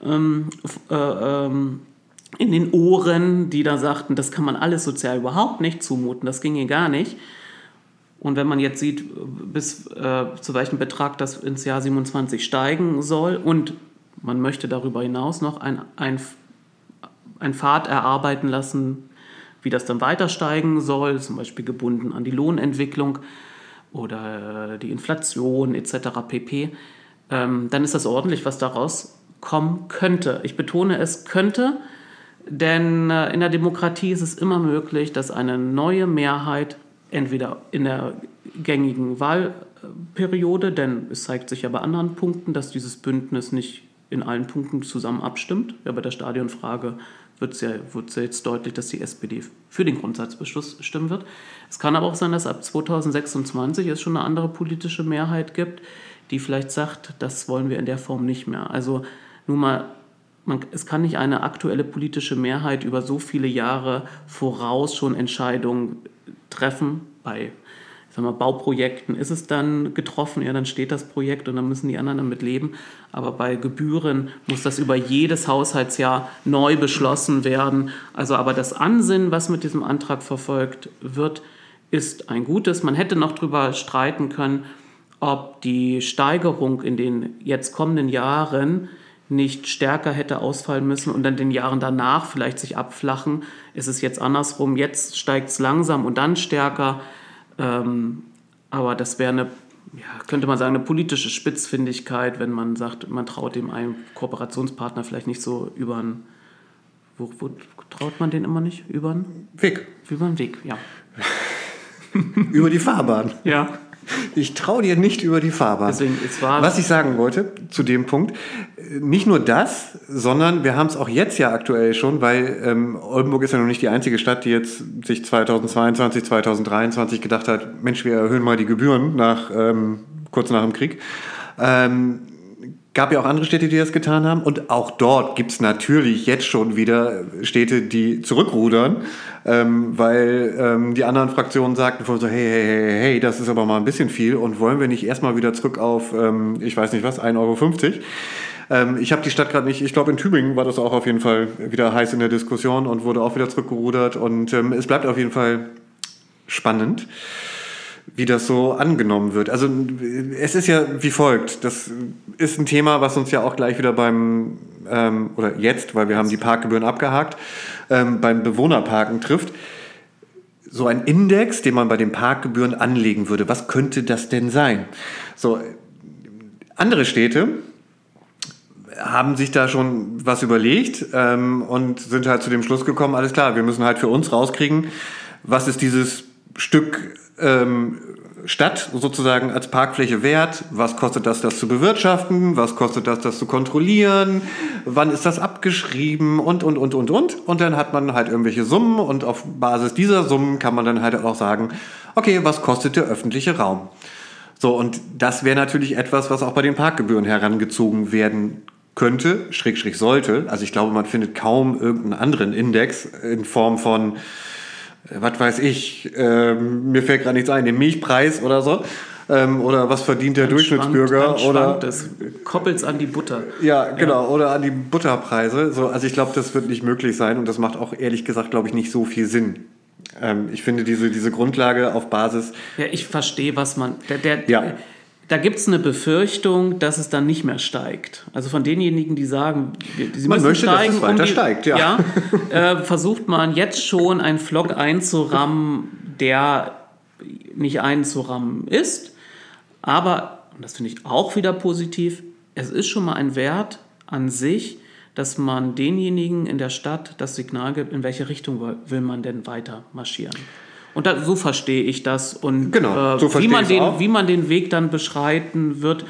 B: ähm, äh, ähm, in den Ohren, die da sagten, das kann man alles sozial überhaupt nicht zumuten, das ginge gar nicht. Und wenn man jetzt sieht, bis äh, zu welchem Betrag das ins Jahr 27 steigen soll und man möchte darüber hinaus noch ein, ein, ein Pfad erarbeiten lassen, wie das dann weiter steigen soll, zum Beispiel gebunden an die Lohnentwicklung oder die Inflation etc. pp., ähm, dann ist das ordentlich, was daraus kommen könnte. Ich betone, es könnte, denn äh, in der Demokratie ist es immer möglich, dass eine neue Mehrheit entweder in der gängigen Wahlperiode, denn es zeigt sich ja bei anderen Punkten, dass dieses Bündnis nicht in allen Punkten zusammen abstimmt. Ja, bei der Stadionfrage wird es ja, ja jetzt deutlich, dass die SPD für den Grundsatzbeschluss stimmen wird. Es kann aber auch sein, dass ab 2026 es schon eine andere politische Mehrheit gibt, die vielleicht sagt, das wollen wir in der Form nicht mehr. Also nur mal, man, es kann nicht eine aktuelle politische Mehrheit über so viele Jahre voraus schon Entscheidungen treffen. Bei ich sag mal, Bauprojekten ist es dann getroffen, ja, dann steht das Projekt und dann müssen die anderen damit leben. Aber bei Gebühren muss das über jedes Haushaltsjahr neu beschlossen werden. Also aber das Ansinnen, was mit diesem Antrag verfolgt wird, ist ein gutes. Man hätte noch darüber streiten können, ob die Steigerung in den jetzt kommenden Jahren nicht stärker hätte ausfallen müssen und dann den Jahren danach vielleicht sich abflachen. Ist es jetzt andersrum, jetzt steigt es langsam und dann stärker. Ähm, aber das wäre eine, ja, könnte man sagen, eine politische Spitzfindigkeit, wenn man sagt, man traut dem einen Kooperationspartner vielleicht nicht so über einen, wo, wo traut man den immer nicht? Über einen
A: Weg.
B: Über einen Weg, ja.
A: über die Fahrbahn.
B: Ja.
A: Ich traue dir nicht über die Fahrbahn.
B: Deswegen, es war
A: Was ich sagen wollte zu dem Punkt, nicht nur das, sondern wir haben es auch jetzt ja aktuell schon, weil ähm, Oldenburg ist ja noch nicht die einzige Stadt, die jetzt sich 2022, 2023 gedacht hat, Mensch, wir erhöhen mal die Gebühren nach ähm, kurz nach dem Krieg. Ähm, gab ja auch andere Städte, die das getan haben. Und auch dort gibt es natürlich jetzt schon wieder Städte, die zurückrudern, ähm, weil ähm, die anderen Fraktionen sagten vorhin so, hey, hey, hey, hey, das ist aber mal ein bisschen viel und wollen wir nicht erstmal wieder zurück auf, ähm, ich weiß nicht was, 1,50 Euro? Ähm, ich habe die Stadt gerade nicht, ich glaube in Tübingen war das auch auf jeden Fall wieder heiß in der Diskussion und wurde auch wieder zurückgerudert und ähm, es bleibt auf jeden Fall spannend wie das so angenommen wird. Also es ist ja wie folgt. Das ist ein Thema, was uns ja auch gleich wieder beim, ähm, oder jetzt, weil wir haben die Parkgebühren abgehakt, ähm, beim Bewohnerparken trifft. So ein Index, den man bei den Parkgebühren anlegen würde. Was könnte das denn sein? So, andere Städte haben sich da schon was überlegt ähm, und sind halt zu dem Schluss gekommen, alles klar, wir müssen halt für uns rauskriegen, was ist dieses Stück ähm, Stadt sozusagen als Parkfläche wert? Was kostet das, das zu bewirtschaften? Was kostet das, das zu kontrollieren? Wann ist das abgeschrieben? Und, und, und, und, und. Und dann hat man halt irgendwelche Summen und auf Basis dieser Summen kann man dann halt auch sagen, okay, was kostet der öffentliche Raum? So, und das wäre natürlich etwas, was auch bei den Parkgebühren herangezogen werden könnte, schräg, schräg sollte. Also ich glaube, man findet kaum irgendeinen anderen Index in Form von was weiß ich, ähm, mir fällt gerade nichts ein, den Milchpreis oder so. Ähm, oder was verdient der
B: Dann
A: Durchschnittsbürger?
B: Schwankt,
A: oder
B: es koppelt's an die Butter.
A: ja, genau, oder an die Butterpreise. So, also ich glaube, das wird nicht möglich sein und das macht auch ehrlich gesagt, glaube ich, nicht so viel Sinn. Ähm, ich finde diese, diese Grundlage auf Basis.
B: Ja, ich verstehe, was man. Der, der,
A: Ja.
B: Da gibt es eine Befürchtung, dass es dann nicht mehr steigt. Also von denjenigen, die sagen, sie
A: Man
B: müssen
A: möchte, dass
B: steigen,
A: es weiter steigt, ja.
B: äh, versucht man jetzt schon einen Flock einzurammen, der nicht einzurammen ist. Aber, und das finde ich auch wieder positiv, es ist schon mal ein Wert an sich, dass man denjenigen in der Stadt das Signal gibt, in welche Richtung will man denn weiter marschieren. Und da, so verstehe ich das. Und
A: Genau,
B: äh,
A: so
B: wie, man den,
A: auch.
B: wie man den Weg dann beschreiten wird,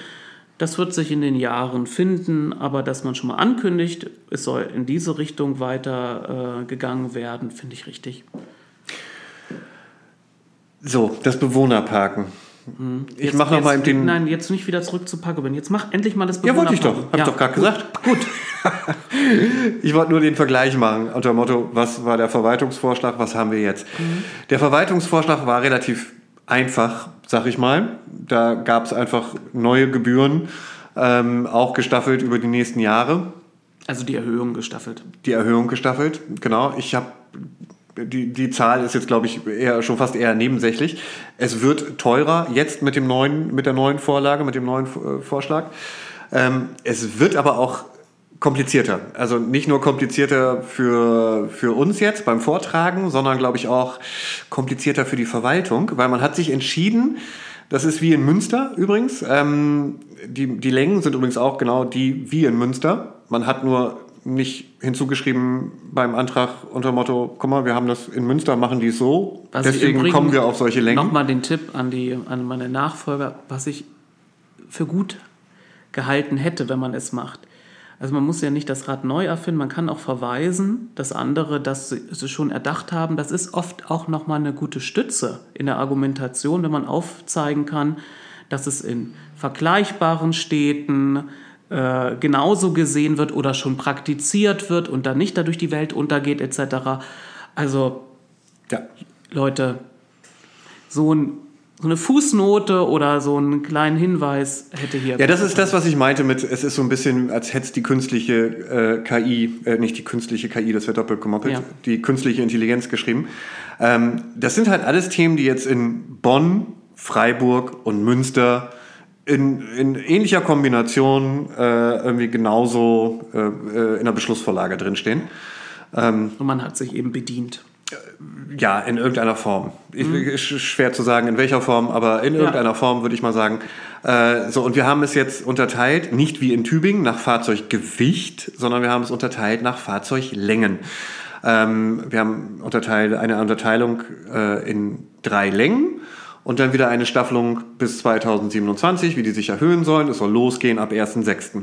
B: das wird sich in den Jahren finden. Aber dass man schon mal ankündigt, es soll in diese Richtung weiter äh, gegangen werden, finde ich richtig.
A: So, das Bewohnerparken. Ich
B: Jetzt-
A: mache noch mal
B: jetzt-
A: den.
B: Nein, jetzt nicht wieder zurück zu Packerin. Jetzt mach endlich mal das
A: Ja, wollte ich doch. Hab ich doch gerade gesagt.
B: Gut.
A: Ich wollte nur den Vergleich machen unter dem Motto, was war der Verwaltungsvorschlag, was haben wir jetzt? Der Verwaltungsvorschlag war relativ einfach, sag ich mal. Da gab es einfach neue Gebühren, ähm, auch gestaffelt über die nächsten Jahre.
B: Also die Erhöhung gestaffelt.
A: Die Erhöhung gestaffelt, genau. Ich habe die, die Zahl ist jetzt, glaube ich, eher schon fast eher nebensächlich. Es wird teurer jetzt mit dem neuen, mit der neuen Vorlage, mit dem neuen äh, Vorschlag. Ähm, es wird aber auch komplizierter. Also nicht nur komplizierter für, für uns jetzt beim Vortragen, sondern glaube ich auch komplizierter für die Verwaltung, weil man hat sich entschieden, das ist wie in Münster übrigens. Ähm, die, die Längen sind übrigens auch genau die wie in Münster. Man hat nur nicht hinzugeschrieben beim Antrag unter Motto, guck mal, wir haben das in Münster, machen die es so.
B: Was
A: Deswegen kommen wir auf solche Längen.
B: Nochmal den Tipp an, die, an meine Nachfolger, was ich für gut gehalten hätte, wenn man es macht. Also man muss ja nicht das Rad neu erfinden, man kann auch verweisen, dass andere das schon erdacht haben. Das ist oft auch nochmal eine gute Stütze in der Argumentation, wenn man aufzeigen kann, dass es in vergleichbaren Städten äh, genauso gesehen wird oder schon praktiziert wird und dann nicht dadurch die Welt untergeht etc. Also ja. Leute, so ein so eine Fußnote oder so einen kleinen Hinweis hätte hier.
A: Ja, das ist das, was ich meinte mit, es ist so ein bisschen, als hätte es die künstliche äh, KI, äh, nicht die künstliche KI, das wird doppelt gemoppelt, ja. die künstliche Intelligenz geschrieben. Ähm, das sind halt alles Themen, die jetzt in Bonn, Freiburg und Münster in, in ähnlicher Kombination äh, irgendwie genauso äh, äh, in der Beschlussvorlage drinstehen.
B: Ähm, und man hat sich eben bedient.
A: Ja, in irgendeiner Form. Ich, mhm. Schwer zu sagen, in welcher Form, aber in irgendeiner ja. Form würde ich mal sagen. Äh, so, und wir haben es jetzt unterteilt, nicht wie in Tübingen nach Fahrzeuggewicht, sondern wir haben es unterteilt nach Fahrzeuglängen. Ähm, wir haben unterteilt, eine Unterteilung äh, in drei Längen und dann wieder eine Staffelung bis 2027, wie die sich erhöhen sollen. Es soll losgehen ab 1.6.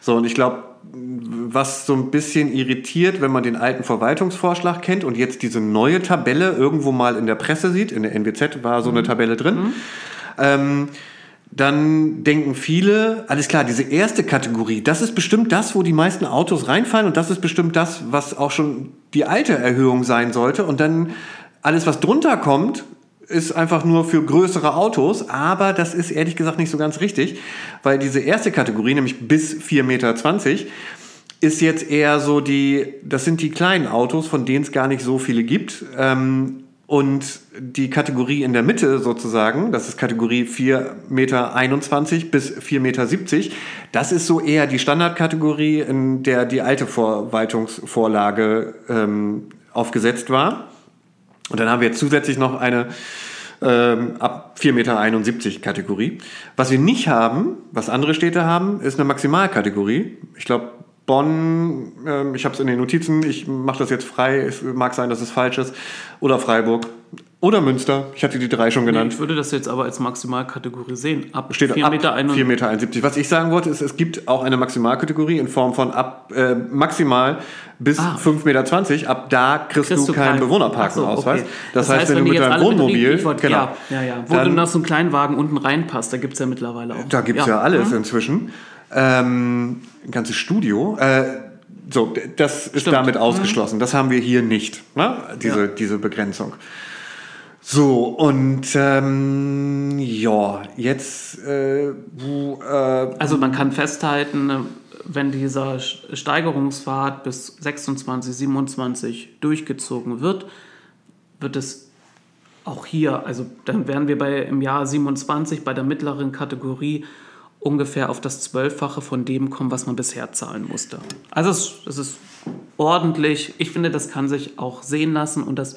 A: So, und ich glaube, was so ein bisschen irritiert, wenn man den alten Verwaltungsvorschlag kennt und jetzt diese neue Tabelle irgendwo mal in der Presse sieht, in der NWZ war so eine mhm. Tabelle drin, mhm. ähm, dann denken viele, alles klar, diese erste Kategorie, das ist bestimmt das, wo die meisten Autos reinfallen und das ist bestimmt das, was auch schon die alte Erhöhung sein sollte und dann alles, was drunter kommt, ist einfach nur für größere Autos, aber das ist ehrlich gesagt nicht so ganz richtig, weil diese erste Kategorie, nämlich bis 4,20 Meter, ist jetzt eher so die, das sind die kleinen Autos, von denen es gar nicht so viele gibt. Ähm, und die Kategorie in der Mitte sozusagen, das ist Kategorie 4,21 Meter bis 4,70 Meter, das ist so eher die Standardkategorie, in der die alte Verwaltungsvorlage ähm, aufgesetzt war. Und dann haben wir zusätzlich noch eine ähm, ab 4,71 Meter Kategorie. Was wir nicht haben, was andere Städte haben, ist eine Maximalkategorie. Ich glaube, Bonn, äh, ich habe es in den Notizen, ich mache das jetzt frei, es mag sein, dass es falsch ist, oder Freiburg. Oder Münster, ich hatte die drei schon genannt. Nee,
B: ich würde das jetzt aber als Maximalkategorie sehen.
A: Ab 4,71 Meter. 4,71 Meter. Was ich sagen wollte, ist, es gibt auch eine Maximalkategorie in Form von ab äh, maximal bis ah. 5,20 Meter. Ab da kriegst, kriegst du keinen Bewohnerparkenausweis. So, okay.
B: das, das, heißt, wenn, wenn du mit deinem Wohnmobil. Wollt, genau, ja, ja, ja. Wo dann, du nach so einem kleinen Wagen unten reinpasst, da gibt es ja mittlerweile auch.
A: Da gibt es ja. ja. alles mhm. inzwischen. Ähm, ein ganzes Studio. Äh, so, das ist Stimmt. damit ausgeschlossen. Das haben wir hier nicht, ne? diese, diese Begrenzung. So, und ähm, ja, jetzt. Äh, wo, äh,
B: also man kann festhalten, äh, wenn dieser Steigerungspfad bis 26, 27 durchgezogen wird, wird es auch hier, also dann wären wir bei, im Jahr 27 bei der mittleren Kategorie ungefähr auf das Zwölffache von dem kommen, was man bisher zahlen musste. Also es, es ist ordentlich. Ich finde, das kann sich auch sehen lassen und das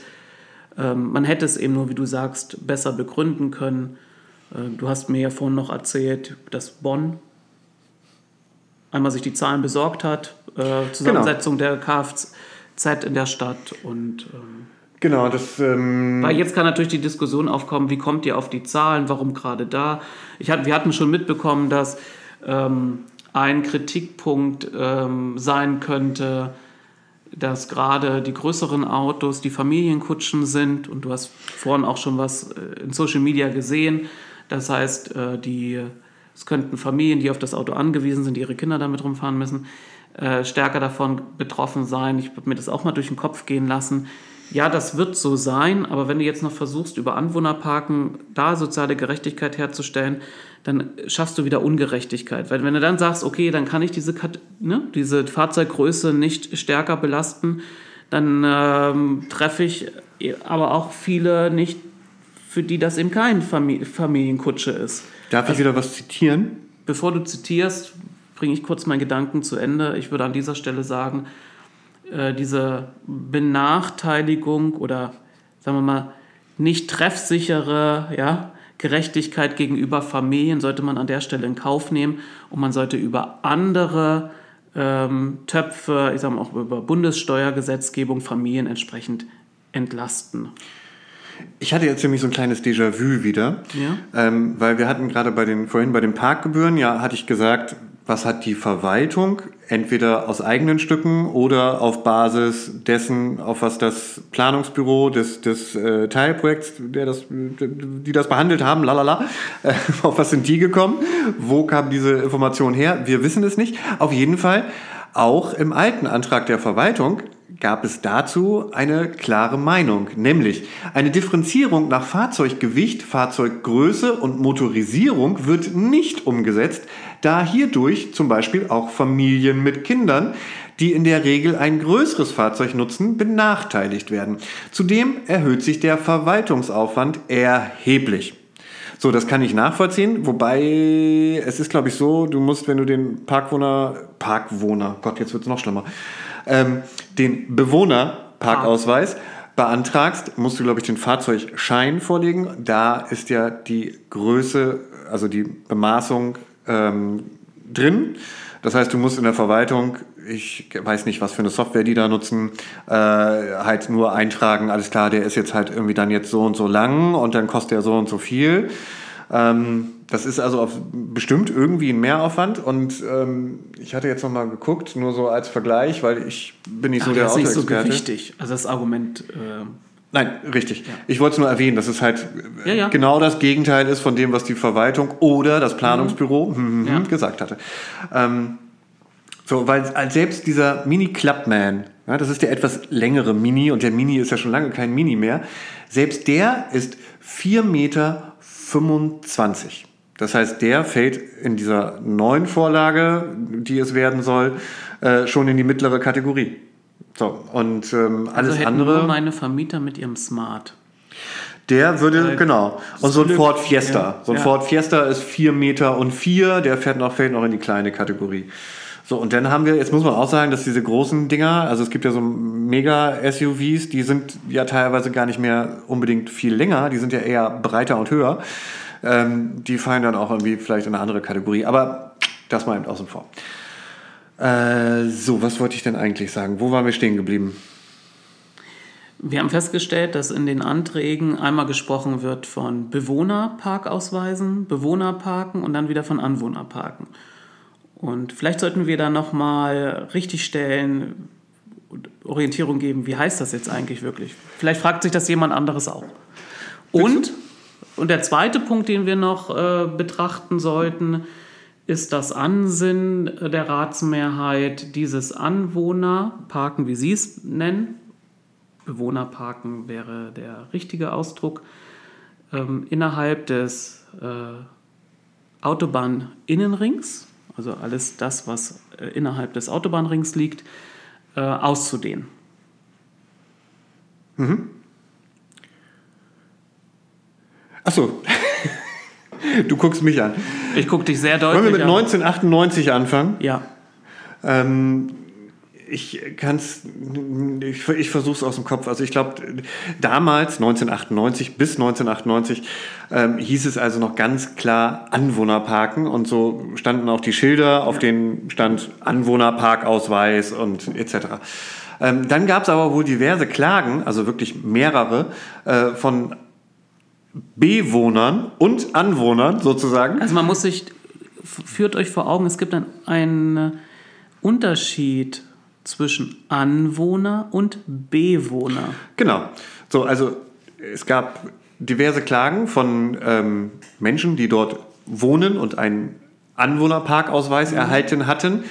B: ähm, man hätte es eben nur, wie du sagst, besser begründen können. Äh, du hast mir ja vorhin noch erzählt, dass Bonn einmal sich die Zahlen besorgt hat, äh, Zusammensetzung genau. der Kfz in der Stadt und ähm,
A: Genau, das. Ähm
B: Weil jetzt kann natürlich die Diskussion aufkommen, wie kommt ihr auf die Zahlen, warum gerade da? Ich hat, wir hatten schon mitbekommen, dass ähm, ein Kritikpunkt ähm, sein könnte, dass gerade die größeren Autos die Familienkutschen sind und du hast vorhin auch schon was äh, in Social Media gesehen. Das heißt, äh, die, es könnten Familien, die auf das Auto angewiesen sind, die ihre Kinder damit rumfahren müssen, äh, stärker davon betroffen sein. Ich würde mir das auch mal durch den Kopf gehen lassen. Ja, das wird so sein, aber wenn du jetzt noch versuchst, über Anwohnerparken da soziale Gerechtigkeit herzustellen, dann schaffst du wieder Ungerechtigkeit. Weil wenn du dann sagst, okay, dann kann ich diese, ne, diese Fahrzeuggröße nicht stärker belasten, dann ähm, treffe ich aber auch viele nicht, für die das eben kein Famili Familienkutsche ist.
A: Darf also, ich wieder was zitieren?
B: Bevor du zitierst, bringe ich kurz meinen Gedanken zu Ende. Ich würde an dieser Stelle sagen, äh, diese Benachteiligung oder sagen wir mal nicht treffsichere ja, Gerechtigkeit gegenüber Familien sollte man an der Stelle in Kauf nehmen und man sollte über andere ähm, Töpfe, ich sage mal auch über Bundessteuergesetzgebung Familien entsprechend entlasten.
A: Ich hatte jetzt nämlich so ein kleines Déjà-vu wieder, ja. ähm, weil wir hatten gerade bei den vorhin bei den Parkgebühren, ja, hatte ich gesagt, was hat die Verwaltung entweder aus eigenen Stücken oder auf Basis dessen, auf was das Planungsbüro des, des äh, Teilprojekts, der das, die das behandelt haben, lalala, äh, auf was sind die gekommen? Wo kam diese Information her? Wir wissen es nicht. Auf jeden Fall, auch im alten Antrag der Verwaltung gab es dazu eine klare Meinung, nämlich eine Differenzierung nach Fahrzeuggewicht, Fahrzeuggröße und Motorisierung wird nicht umgesetzt, da hierdurch zum Beispiel auch Familien mit Kindern, die in der Regel ein größeres Fahrzeug nutzen, benachteiligt werden. Zudem erhöht sich der Verwaltungsaufwand erheblich. So, das kann ich nachvollziehen, wobei es ist, glaube ich, so, du musst, wenn du den Parkwohner, Parkwohner, Gott, jetzt wird es noch schlimmer, ähm, den Bewohnerparkausweis beantragst, musst du, glaube ich, den Fahrzeugschein vorlegen. Da ist ja die Größe, also die Bemaßung ähm, drin. Das heißt, du musst in der Verwaltung, ich weiß nicht, was für eine Software die da nutzen, äh, halt nur eintragen, alles klar, der ist jetzt halt irgendwie dann jetzt so und so lang und dann kostet er so und so viel. Ähm, das ist also auf bestimmt irgendwie ein Mehraufwand und ähm, ich hatte jetzt nochmal geguckt, nur so als Vergleich, weil ich bin nicht so Ach, der
B: Autoexperte. Das ist nicht so wichtig. Also das Argument. Äh
A: Nein, richtig. Ja. Ich wollte es nur erwähnen, dass es halt ja, ja. genau das Gegenteil ist von dem, was die Verwaltung oder das Planungsbüro mhm. Mhm, gesagt hatte. Ähm, so, weil selbst dieser Mini Clubman, ja, das ist der etwas längere Mini und der Mini ist ja schon lange kein Mini mehr, selbst der ist 4,25 Meter. Das heißt, der fällt in dieser neuen Vorlage, die es werden soll, äh, schon in die mittlere Kategorie. So, und ähm, alles
B: also
A: andere.
B: Nur meine Vermieter mit ihrem Smart.
A: Der würde, äh, genau. Und so ein Ford Fiesta. Ja, so ein ja. Ford Fiesta ist 4 Meter und 4, der fährt noch, fällt noch in die kleine Kategorie. So, und dann haben wir, jetzt muss man auch sagen, dass diese großen Dinger, also es gibt ja so Mega-SUVs, die sind ja teilweise gar nicht mehr unbedingt viel länger, die sind ja eher breiter und höher. Ähm, die fallen dann auch irgendwie vielleicht in eine andere Kategorie. Aber das mal eben außen vor. Äh, so, was wollte ich denn eigentlich sagen? Wo waren wir stehen geblieben?
B: Wir haben festgestellt, dass in den Anträgen einmal gesprochen wird von Bewohnerparkausweisen, Bewohnerparken und dann wieder von Anwohnerparken. Und vielleicht sollten wir da nochmal richtig stellen, Orientierung geben, wie heißt das jetzt eigentlich wirklich? Vielleicht fragt sich das jemand anderes auch. Und, und der zweite Punkt, den wir noch äh, betrachten sollten, ist das Ansinnen der Ratsmehrheit, dieses Anwohnerparken, wie Sie es nennen, Bewohnerparken wäre der richtige Ausdruck, ähm, innerhalb des äh, Autobahninnenrings, also alles das, was äh, innerhalb des Autobahnrings liegt, äh, auszudehnen.
A: Mhm. Achso, du guckst mich an.
B: Ich gucke dich sehr deutlich
A: an. Wollen wir mit 1998 anfangen?
B: Ja.
A: Ähm, ich kann es, ich, ich versuche es aus dem Kopf. Also ich glaube, damals, 1998 bis 1998, ähm, hieß es also noch ganz klar Anwohnerparken und so standen auch die Schilder, auf denen stand Anwohnerparkausweis und etc. Ähm, dann gab es aber wohl diverse Klagen, also wirklich mehrere, äh, von Bewohnern und Anwohnern sozusagen.
B: Also man muss sich, führt euch vor Augen, es gibt einen Unterschied zwischen Anwohner und Bewohner.
A: Genau. So, also es gab diverse Klagen von ähm, Menschen, die dort wohnen und einen Anwohnerparkausweis mhm. erhalten hatten,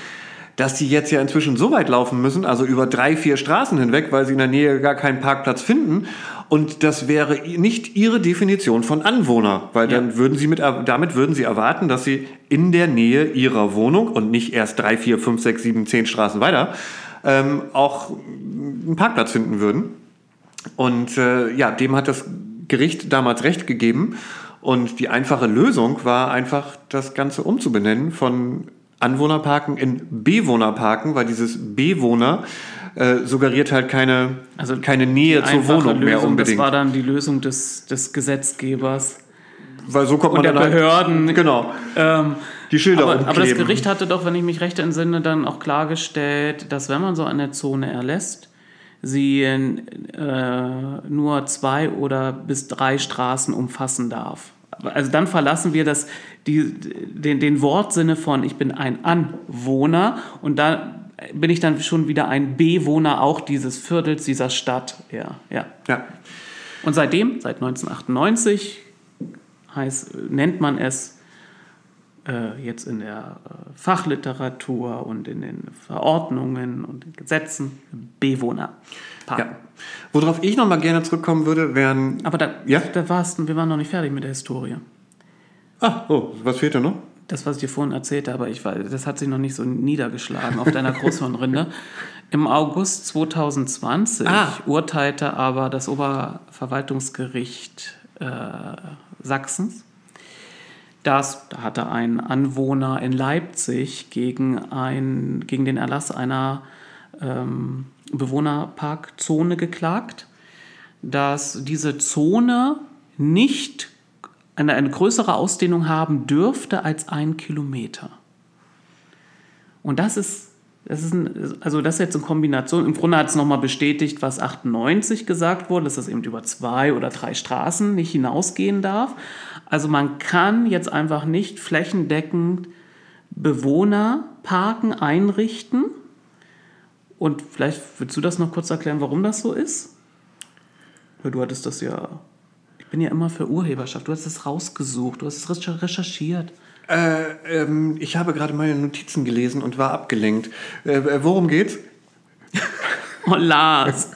A: dass sie jetzt ja inzwischen so weit laufen müssen, also über drei, vier Straßen hinweg, weil sie in der Nähe gar keinen Parkplatz finden. Und das wäre nicht ihre Definition von Anwohner, weil ja. dann würden sie mit, damit würden sie erwarten, dass sie in der Nähe ihrer Wohnung und nicht erst drei, vier, fünf, sechs, sieben, zehn Straßen weiter ähm, auch einen Parkplatz finden würden. Und äh, ja, dem hat das Gericht damals recht gegeben. Und die einfache Lösung war einfach, das Ganze umzubenennen von Anwohnerparken in Bewohnerparken, weil dieses Bewohner äh, suggeriert halt keine,
B: Also
A: keine Nähe zur Wohnung mehr
B: Lösung,
A: unbedingt.
B: Das war dann die Lösung des, des Gesetzgebers
A: weil so kommt man
B: und der
A: dann halt-
B: Behörden.
A: Genau.
B: Ähm,
A: Die Schilder
B: aber, aber das
A: umkleben.
B: Gericht hatte doch, wenn ich mich recht entsinne, dann auch klargestellt, dass wenn man so eine Zone erlässt, sie äh, nur zwei oder bis drei Straßen umfassen darf. Also dann verlassen wir das, die, den, den Wortsinne von ich bin ein Anwohner und da bin ich dann schon wieder ein Bewohner auch dieses Viertels, dieser Stadt. Ja, ja.
A: Ja.
B: Und seitdem, seit 1998, heißt, nennt man es äh, jetzt in der äh, Fachliteratur und in den Verordnungen und den Gesetzen Bewohnerparken.
A: ja. Worauf ich noch mal gerne zurückkommen würde, wären.
B: Aber da,
A: Ja?
B: da warst, du- wir waren noch nicht fertig mit der Historie.
A: Ah, oh, was fehlt da noch?
B: Das, was ich dir vorhin erzählte, aber ich, weiß, das hat sich noch nicht so niedergeschlagen auf deiner Großhirnrinde. Im August 2020
A: Ah.
B: urteilte aber das Oberverwaltungsgericht äh, Sachsens, dass da hatte ein Anwohner in Leipzig gegen, ein, gegen den Erlass einer ähm, Bewohnerparkzone geklagt, dass diese Zone nicht eine, eine größere Ausdehnung haben dürfte als ein Kilometer. Und das ist, das ist ein, also das jetzt in Kombination, im Grunde hat es nochmal bestätigt, was 98 gesagt wurde, dass das eben über zwei oder drei Straßen nicht hinausgehen darf. Also man kann jetzt einfach nicht flächendeckend Bewohnerparken einrichten. Und vielleicht willst du das noch kurz erklären, warum das so ist? Weil du hattest das ja. Ich bin ja immer für Urheberschaft. Du hast es rausgesucht, du hast es recher- recherchiert.
A: Äh, ähm, ich habe gerade meine Notizen gelesen und war abgelenkt. Äh, äh, worum geht's?
B: Oh, Lars.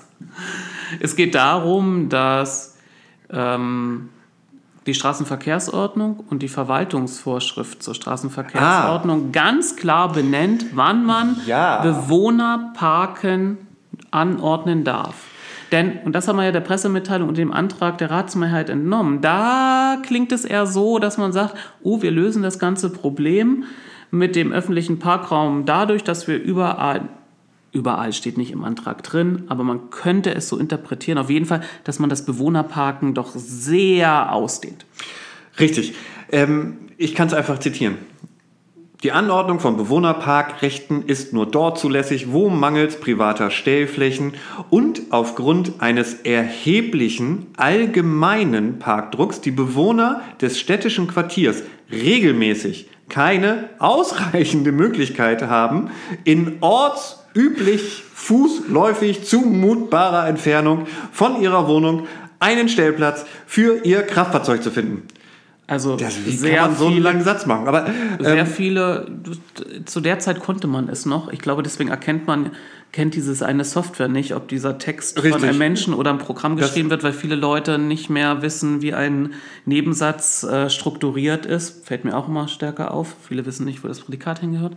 B: Es geht darum, dass ähm, die Straßenverkehrsordnung und die Verwaltungsvorschrift zur Straßenverkehrsordnung ganz klar benennt, wann man
A: Ja.
B: Bewohnerparken anordnen darf. Denn, und das haben wir ja der Pressemitteilung und dem Antrag der Ratsmehrheit entnommen, da klingt es eher so, dass man sagt, oh, wir lösen das ganze Problem mit dem öffentlichen Parkraum dadurch, dass wir überall Überall steht nicht im Antrag drin, aber man könnte es so interpretieren, auf jeden Fall, dass man das Bewohnerparken doch sehr ausdehnt.
A: Richtig. Ähm, ich kann es einfach zitieren. Die Anordnung von Bewohnerparkrechten ist nur dort zulässig, wo mangels privater Stellflächen und aufgrund eines erheblichen allgemeinen Parkdrucks die Bewohner des städtischen Quartiers regelmäßig keine ausreichende Möglichkeit haben, in ortsüblich fußläufig zumutbarer Entfernung von ihrer Wohnung einen Stellplatz für ihr Kraftfahrzeug zu finden.
B: Also
A: Das, wie
B: sehr,
A: kann man so einen
B: viele,
A: langen Satz machen? Aber
B: sehr
A: ähm,
B: viele, zu der Zeit konnte man es noch. Ich glaube, deswegen erkennt man, kennt dieses eine Software nicht, ob dieser Text
A: Richtig.
B: von einem Menschen oder einem Programm
A: Das-
B: geschrieben wird, weil viele Leute nicht mehr wissen, wie ein Nebensatz äh, strukturiert ist. Fällt mir auch immer stärker auf. Viele wissen nicht, wo das Prädikat hingehört.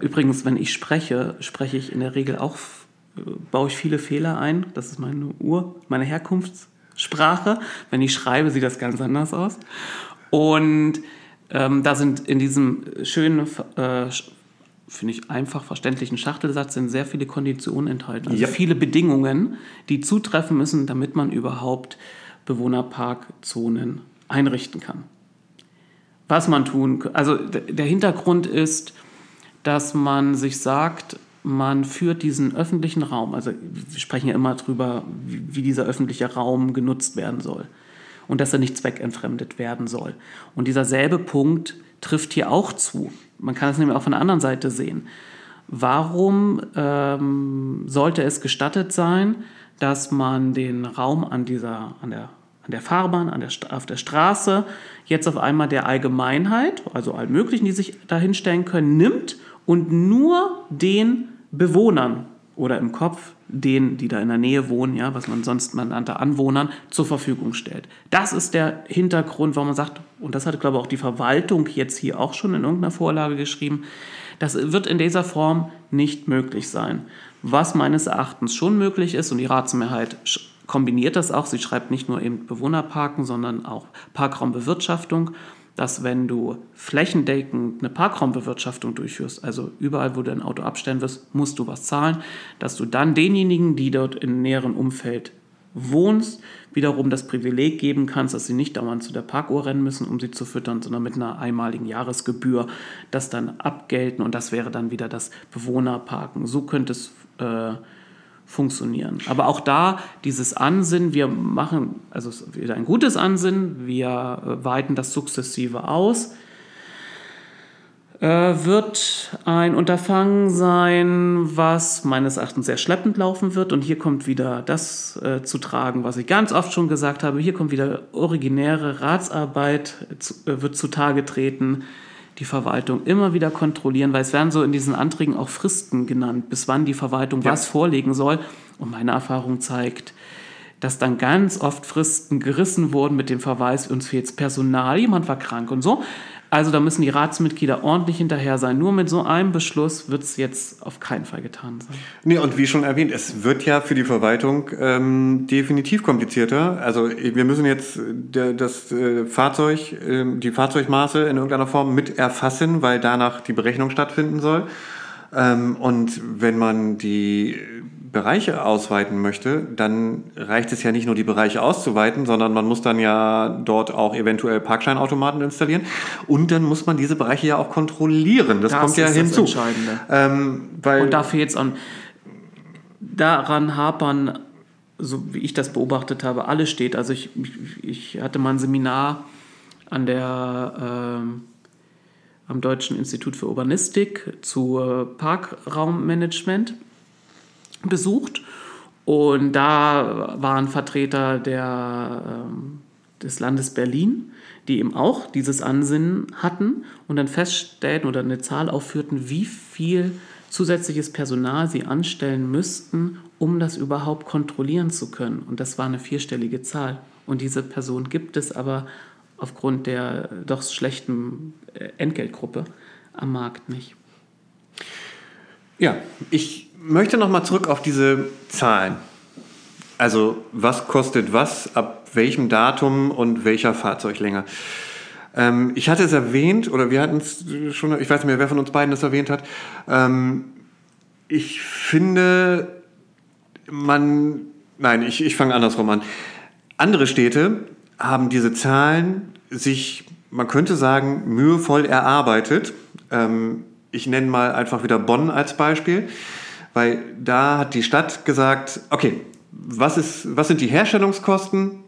B: Übrigens, wenn ich spreche, spreche ich in der Regel auch, baue ich viele Fehler ein. Das ist meine Ur, meine Herkunftssprache. Wenn ich schreibe, sieht das ganz anders aus. Und ähm, da sind in diesem schönen, äh, finde ich einfach verständlichen Schachtelsatz sind sehr viele Konditionen enthalten. Also
A: Ja.
B: viele Bedingungen, die zutreffen müssen, damit man überhaupt Bewohnerparkzonen einrichten kann was man tun kann. Also der Hintergrund ist, dass man sich sagt, man führt diesen öffentlichen Raum, also wir sprechen ja immer drüber, wie, dieser öffentliche Raum genutzt werden soll und dass er nicht zweckentfremdet werden soll. Und dieser selbe Punkt trifft hier auch zu. Man kann es nämlich auch von der anderen Seite sehen. Warum ähm, sollte es gestattet sein, dass man den Raum an dieser, an der, an der Fahrbahn, an der, auf der Straße jetzt auf einmal der Allgemeinheit, also allen möglichen, die sich da hinstellen können, nimmt und nur den Bewohnern oder im Kopf denen, die da in der Nähe wohnen, ja, was man sonst man nannte Anwohnern, zur Verfügung stellt. Das ist der Hintergrund, warum man sagt, und das hat, glaube ich, auch die Verwaltung jetzt hier auch schon in irgendeiner Vorlage geschrieben, das wird in dieser Form nicht möglich sein. Was meines Erachtens schon möglich ist, und die Ratsmehrheit kombiniert das auch, sie schreibt nicht nur eben Bewohnerparken, sondern auch Parkraumbewirtschaftung, dass wenn du flächendeckend eine Parkraumbewirtschaftung durchführst, also überall, wo du ein Auto abstellen wirst, musst du was zahlen, dass du dann denjenigen, die dort im näheren Umfeld wohnst, wiederum das Privileg geben kannst, dass sie nicht dauernd zu der Parkuhr rennen müssen, um sie zu füttern, sondern mit einer einmaligen Jahresgebühr das dann abgelten und das wäre dann wieder das Bewohnerparken. So könnte es äh, funktionieren. Aber auch da dieses Ansinnen, wir machen, also wieder ein gutes Ansinnen, wir äh, weiten das sukzessive aus äh, wird ein Unterfangen sein, was meines Erachtens sehr schleppend laufen wird. Und hier kommt wieder das äh, zu tragen, was ich ganz oft schon gesagt habe. Hier kommt wieder originäre Ratsarbeit, äh, wird zutage treten. Die Verwaltung immer wieder kontrollieren, weil es werden so in diesen Anträgen auch Fristen genannt, bis wann die Verwaltung ja. was vorlegen soll. Und meine Erfahrung zeigt, dass dann ganz oft Fristen gerissen wurden mit dem Verweis, uns fehlt Personal, jemand war krank und so. Also da müssen die Ratsmitglieder ordentlich hinterher sein. Nur mit so einem Beschluss wird es jetzt auf keinen Fall getan sein.
A: Nee, und wie schon erwähnt, es wird ja für die Verwaltung ähm, definitiv komplizierter. Also wir müssen jetzt der, das äh, Fahrzeug, äh, die Fahrzeugmaße in irgendeiner Form mit erfassen, weil danach die Berechnung stattfinden soll. Ähm, und wenn man die Bereiche ausweiten möchte, dann reicht es ja nicht nur die Bereiche auszuweiten, sondern man muss dann ja dort auch eventuell Parkscheinautomaten installieren und dann muss man diese Bereiche ja auch kontrollieren. Das, das kommt ja hinzu. Das Entscheidende.
B: Ähm, und dafür jetzt an daran hapern, so wie ich das beobachtet habe, alles steht. Also ich, ich hatte mal ein Seminar an der äh, am Deutschen Institut für Urbanistik zu Parkraummanagement besucht. Und da waren Vertreter der, ähm, des Landes Berlin, die eben auch dieses Ansinnen hatten und dann feststellten oder eine Zahl aufführten, wie viel zusätzliches Personal sie anstellen müssten, um das überhaupt kontrollieren zu können. Und das war eine vierstellige Zahl. Und diese Person gibt es aber aufgrund der doch schlechten äh, Entgeltgruppe am Markt nicht.
A: Ja, ich möchte noch mal zurück auf diese Zahlen. Also was kostet was, ab welchem Datum und welcher Fahrzeuglänge. Ähm, ich hatte es erwähnt, oder wir hatten es schon, ich weiß nicht mehr, wer von uns beiden das erwähnt hat. Ähm, ich finde, man, nein, ich, ich fange andersrum an. Andere Städte haben diese Zahlen sich, man könnte sagen, mühevoll erarbeitet. Ähm, ich nenne mal einfach wieder Bonn als Beispiel. Weil da hat die Stadt gesagt, okay, was, ist, was sind die Herstellungskosten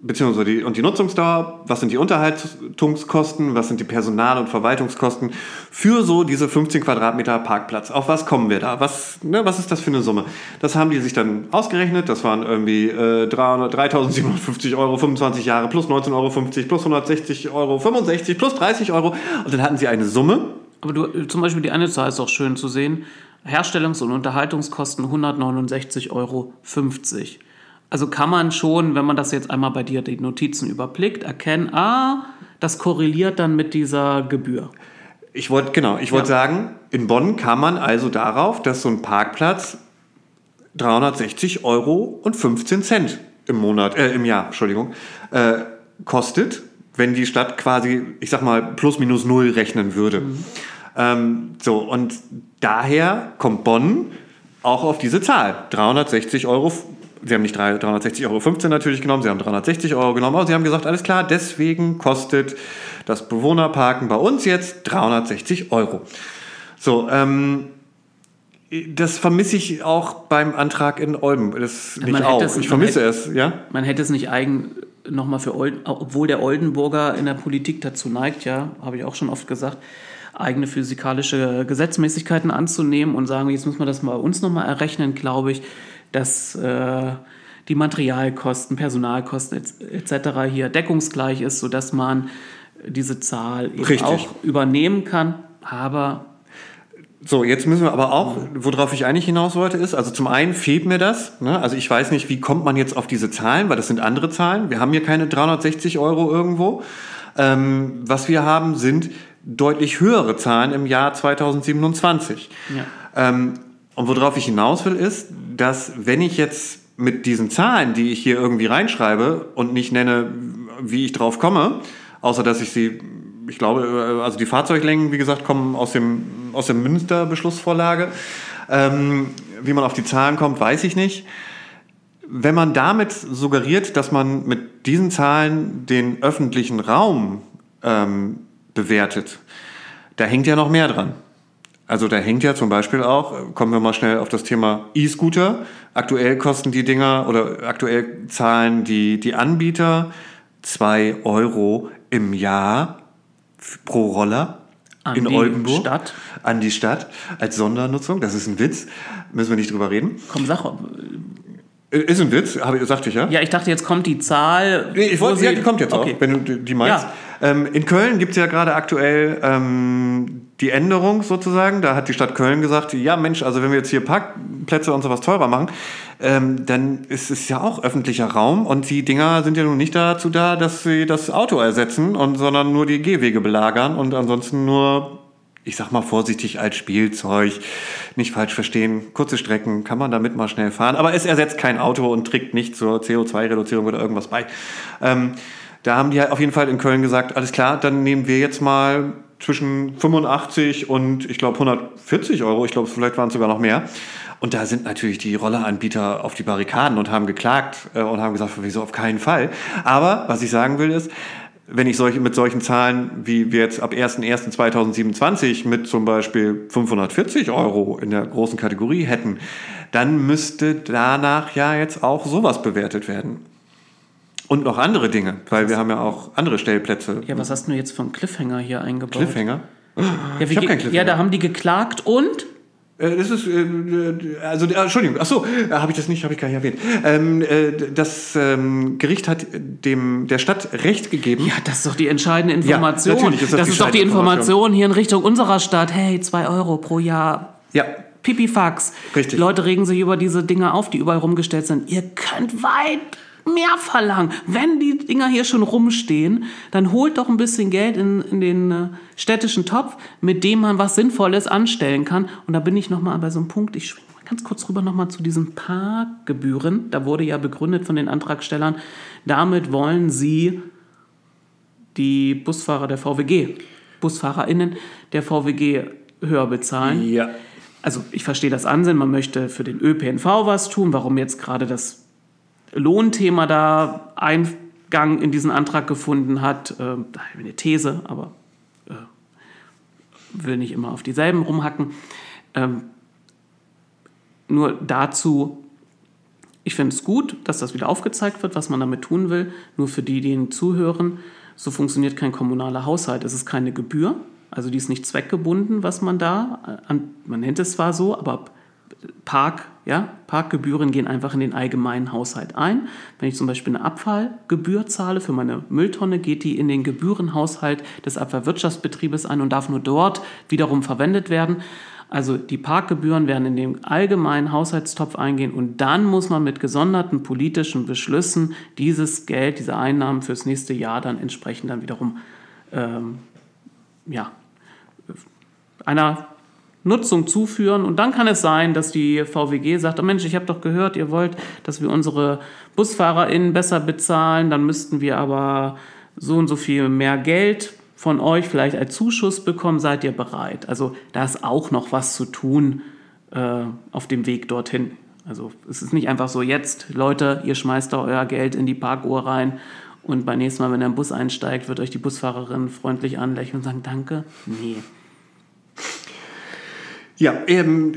A: beziehungsweise die, und die Nutzungsdauer, was sind die Unterhaltungskosten, was sind die Personal- und Verwaltungskosten für so diese 15 Quadratmeter Parkplatz. Auf was kommen wir da? Was, ne, was ist das für eine Summe? Das haben die sich dann ausgerechnet. Das waren irgendwie äh, 3.750 Euro, 25 Jahre plus 19,50 Euro, plus 160 Euro, 65 plus 30 Euro. Und dann hatten sie eine Summe.
B: Aber du, zum Beispiel die eine Zahl ist auch schön zu sehen. Herstellungs- und Unterhaltungskosten 169,50 Euro. Also kann man schon, wenn man das jetzt einmal bei dir die Notizen überblickt, erkennen, ah, das korreliert dann mit dieser Gebühr.
A: Ich wollte, genau, ich wollte ja. sagen, in Bonn kam man also darauf, dass so ein Parkplatz 360 Euro und 15 Cent im Monat, äh, im Jahr, Entschuldigung, äh, kostet, wenn die Stadt quasi, ich sag mal, plus minus null rechnen würde. Mhm. Ähm, so, und daher kommt Bonn auch auf diese Zahl. 360 Euro. Sie haben nicht 360,15 Euro natürlich genommen, Sie haben 360 Euro genommen, aber Sie haben gesagt, alles klar, deswegen kostet das Bewohnerparken bei uns jetzt 360 Euro. So, ähm, das vermisse ich auch beim Antrag in Olden. Das nicht man auch. Es, ich vermisse hätte, es, ja.
B: Man hätte es nicht eigen nochmal für Olden, obwohl der Oldenburger in der Politik dazu neigt, ja, habe ich auch schon oft gesagt, eigene physikalische Gesetzmäßigkeiten anzunehmen und sagen, jetzt muss man das mal uns nochmal errechnen, glaube ich, dass äh, die Materialkosten, Personalkosten etc. hier deckungsgleich ist, sodass man diese Zahl eben Richtig. auch übernehmen kann. Aber
A: so, jetzt müssen wir aber auch, worauf ich eigentlich hinaus wollte, ist, also zum einen fehlt mir das. Ne? Also ich weiß nicht, wie kommt man jetzt auf diese Zahlen, weil das sind andere Zahlen. Wir haben hier keine 360 Euro irgendwo. Ähm, was wir haben, sind deutlich höhere Zahlen im Jahr 2027. Ja. Ähm, und worauf ich hinaus will, ist, dass wenn ich jetzt mit diesen Zahlen, die ich hier irgendwie reinschreibe und nicht nenne, wie ich drauf komme, außer dass ich sie, ich glaube, äh, also die Fahrzeuglängen, wie gesagt, kommen aus, dem, aus der Münster-Beschlussvorlage. Ähm, wie man auf die Zahlen kommt, weiß ich nicht. Wenn man damit suggeriert, dass man mit diesen Zahlen den öffentlichen Raum ähm, bewertet, da hängt ja noch mehr dran. Also da hängt ja zum Beispiel auch, kommen wir mal schnell auf das Thema E-Scooter. Aktuell kosten die Dinger oder aktuell zahlen die, die Anbieter zwei Euro im Jahr pro Roller
B: An
A: in
B: die
A: Oldenburg.
B: Stadt.
A: An die Stadt als Sondernutzung. Das ist ein Witz. Müssen wir nicht drüber reden.
B: Komm, sag.
A: Äh, Ist ein Witz, habe sagte ich ja.
B: Ja, ich dachte, jetzt kommt die Zahl.
A: Ich wollte,
B: wo
A: ja,
B: sie-
A: die kommt jetzt
B: okay.
A: auch, wenn du die- die meinst.
B: Ja.
A: Ähm, in Köln gibt es ja gerade aktuell ähm, die Änderung sozusagen. Da hat die Stadt Köln gesagt, ja Mensch, also wenn wir jetzt hier Parkplätze und sowas teurer machen, ähm, dann ist es ja auch öffentlicher Raum und die Dinger sind ja nun nicht dazu da, dass sie das Auto ersetzen, und, sondern nur die Gehwege belagern und ansonsten nur, ich sag mal vorsichtig, als Spielzeug. Nicht falsch verstehen, kurze Strecken kann man damit mal schnell fahren, aber es ersetzt kein Auto und trägt nicht zur CO2-Reduzierung oder irgendwas bei. Ähm, da haben die halt auf jeden Fall in Köln gesagt, alles klar, dann nehmen wir jetzt mal zwischen 85 und ich glaube 140 Euro, ich glaube vielleicht waren es sogar noch mehr. Und da sind natürlich die Rolleranbieter auf die Barrikaden und haben geklagt äh, und haben gesagt, wieso auf keinen Fall. Aber was ich sagen will ist, wenn ich solche, mit solchen Zahlen, wie wir jetzt ab 1.1.2027 mit zum Beispiel 540 Euro in der großen Kategorie hätten, dann müsste danach ja jetzt auch sowas bewertet werden. Und noch andere Dinge, weil wir haben ja auch andere Stellplätze.
B: Ja, was hast du jetzt einen Cliffhanger hier eingebaut?
A: Cliffhanger.
B: Ja,
A: Ich hab keinen Cliffhanger.
B: Ja, da haben die geklagt und?
A: Äh, Das ist, äh, äh, also, Entschuldigung, ach so, habe ich das nicht, habe ich gar nicht erwähnt. Ähm, äh, das ähm, Gericht hat dem, der Stadt Recht gegeben.
B: Ja, das ist doch die entscheidende Information.
A: natürlich ist das
B: das
A: die
B: ist doch die Information hier in Richtung unserer Stadt. Hey, zwei Euro pro Jahr.
A: Ja,
B: Pipifax.
A: Richtig.
B: Leute regen sich über diese Dinge auf, die überall rumgestellt sind. Ihr könnt weit mehr verlangen. Wenn die Dinger hier schon rumstehen, dann holt doch ein bisschen Geld in, in den äh, städtischen Topf, mit dem man was Sinnvolles anstellen kann. Und da bin ich nochmal bei so einem Punkt, ich schwinge mal ganz kurz rüber nochmal zu diesen Parkgebühren. Da wurde ja begründet von den Antragstellern, damit wollen sie die Busfahrer der VWG, BusfahrerInnen der VWG höher bezahlen.
A: ja.
B: Also ich verstehe das Ansinnen, man möchte für den ÖPNV was tun, warum jetzt gerade das Lohnthema da Eingang in diesen Antrag gefunden hat. Äh, da habe ich eine These, aber äh, will nicht immer auf dieselben rumhacken. Ähm, nur dazu, ich finde es gut, dass das wieder aufgezeigt wird, was man damit tun will. Nur für die, die Ihnen zuhören, so funktioniert kein kommunaler Haushalt. Es ist keine Gebühr, also die ist nicht zweckgebunden, was man da, äh, an, man nennt es zwar so, aber Park, ja, Parkgebühren gehen einfach in den allgemeinen Haushalt ein. Wenn ich zum Beispiel eine Abfallgebühr zahle für meine Mülltonne, geht die in den Gebührenhaushalt des Abfallwirtschaftsbetriebes ein und darf nur dort wiederum verwendet werden. Also die Parkgebühren werden in den allgemeinen Haushaltstopf eingehen und dann muss man mit gesonderten politischen Beschlüssen dieses Geld, diese Einnahmen fürs nächste Jahr dann entsprechend dann wiederum ähm, ja, einer Nutzung zuführen. Und dann kann es sein, dass die VWG sagt, oh Mensch, ich habe doch gehört, ihr wollt, dass wir unsere BusfahrerInnen besser bezahlen, dann müssten wir aber so und so viel mehr Geld von euch vielleicht als Zuschuss bekommen, seid ihr bereit? Also da ist auch noch was zu tun äh, auf dem Weg dorthin. Also es ist nicht einfach so, jetzt, Leute, ihr schmeißt da euer Geld in die Parkuhr rein und beim nächsten Mal, wenn im Bus einsteigt, wird euch die Busfahrerin freundlich anlächeln und sagen, danke. Nee.
A: Ja, ähm,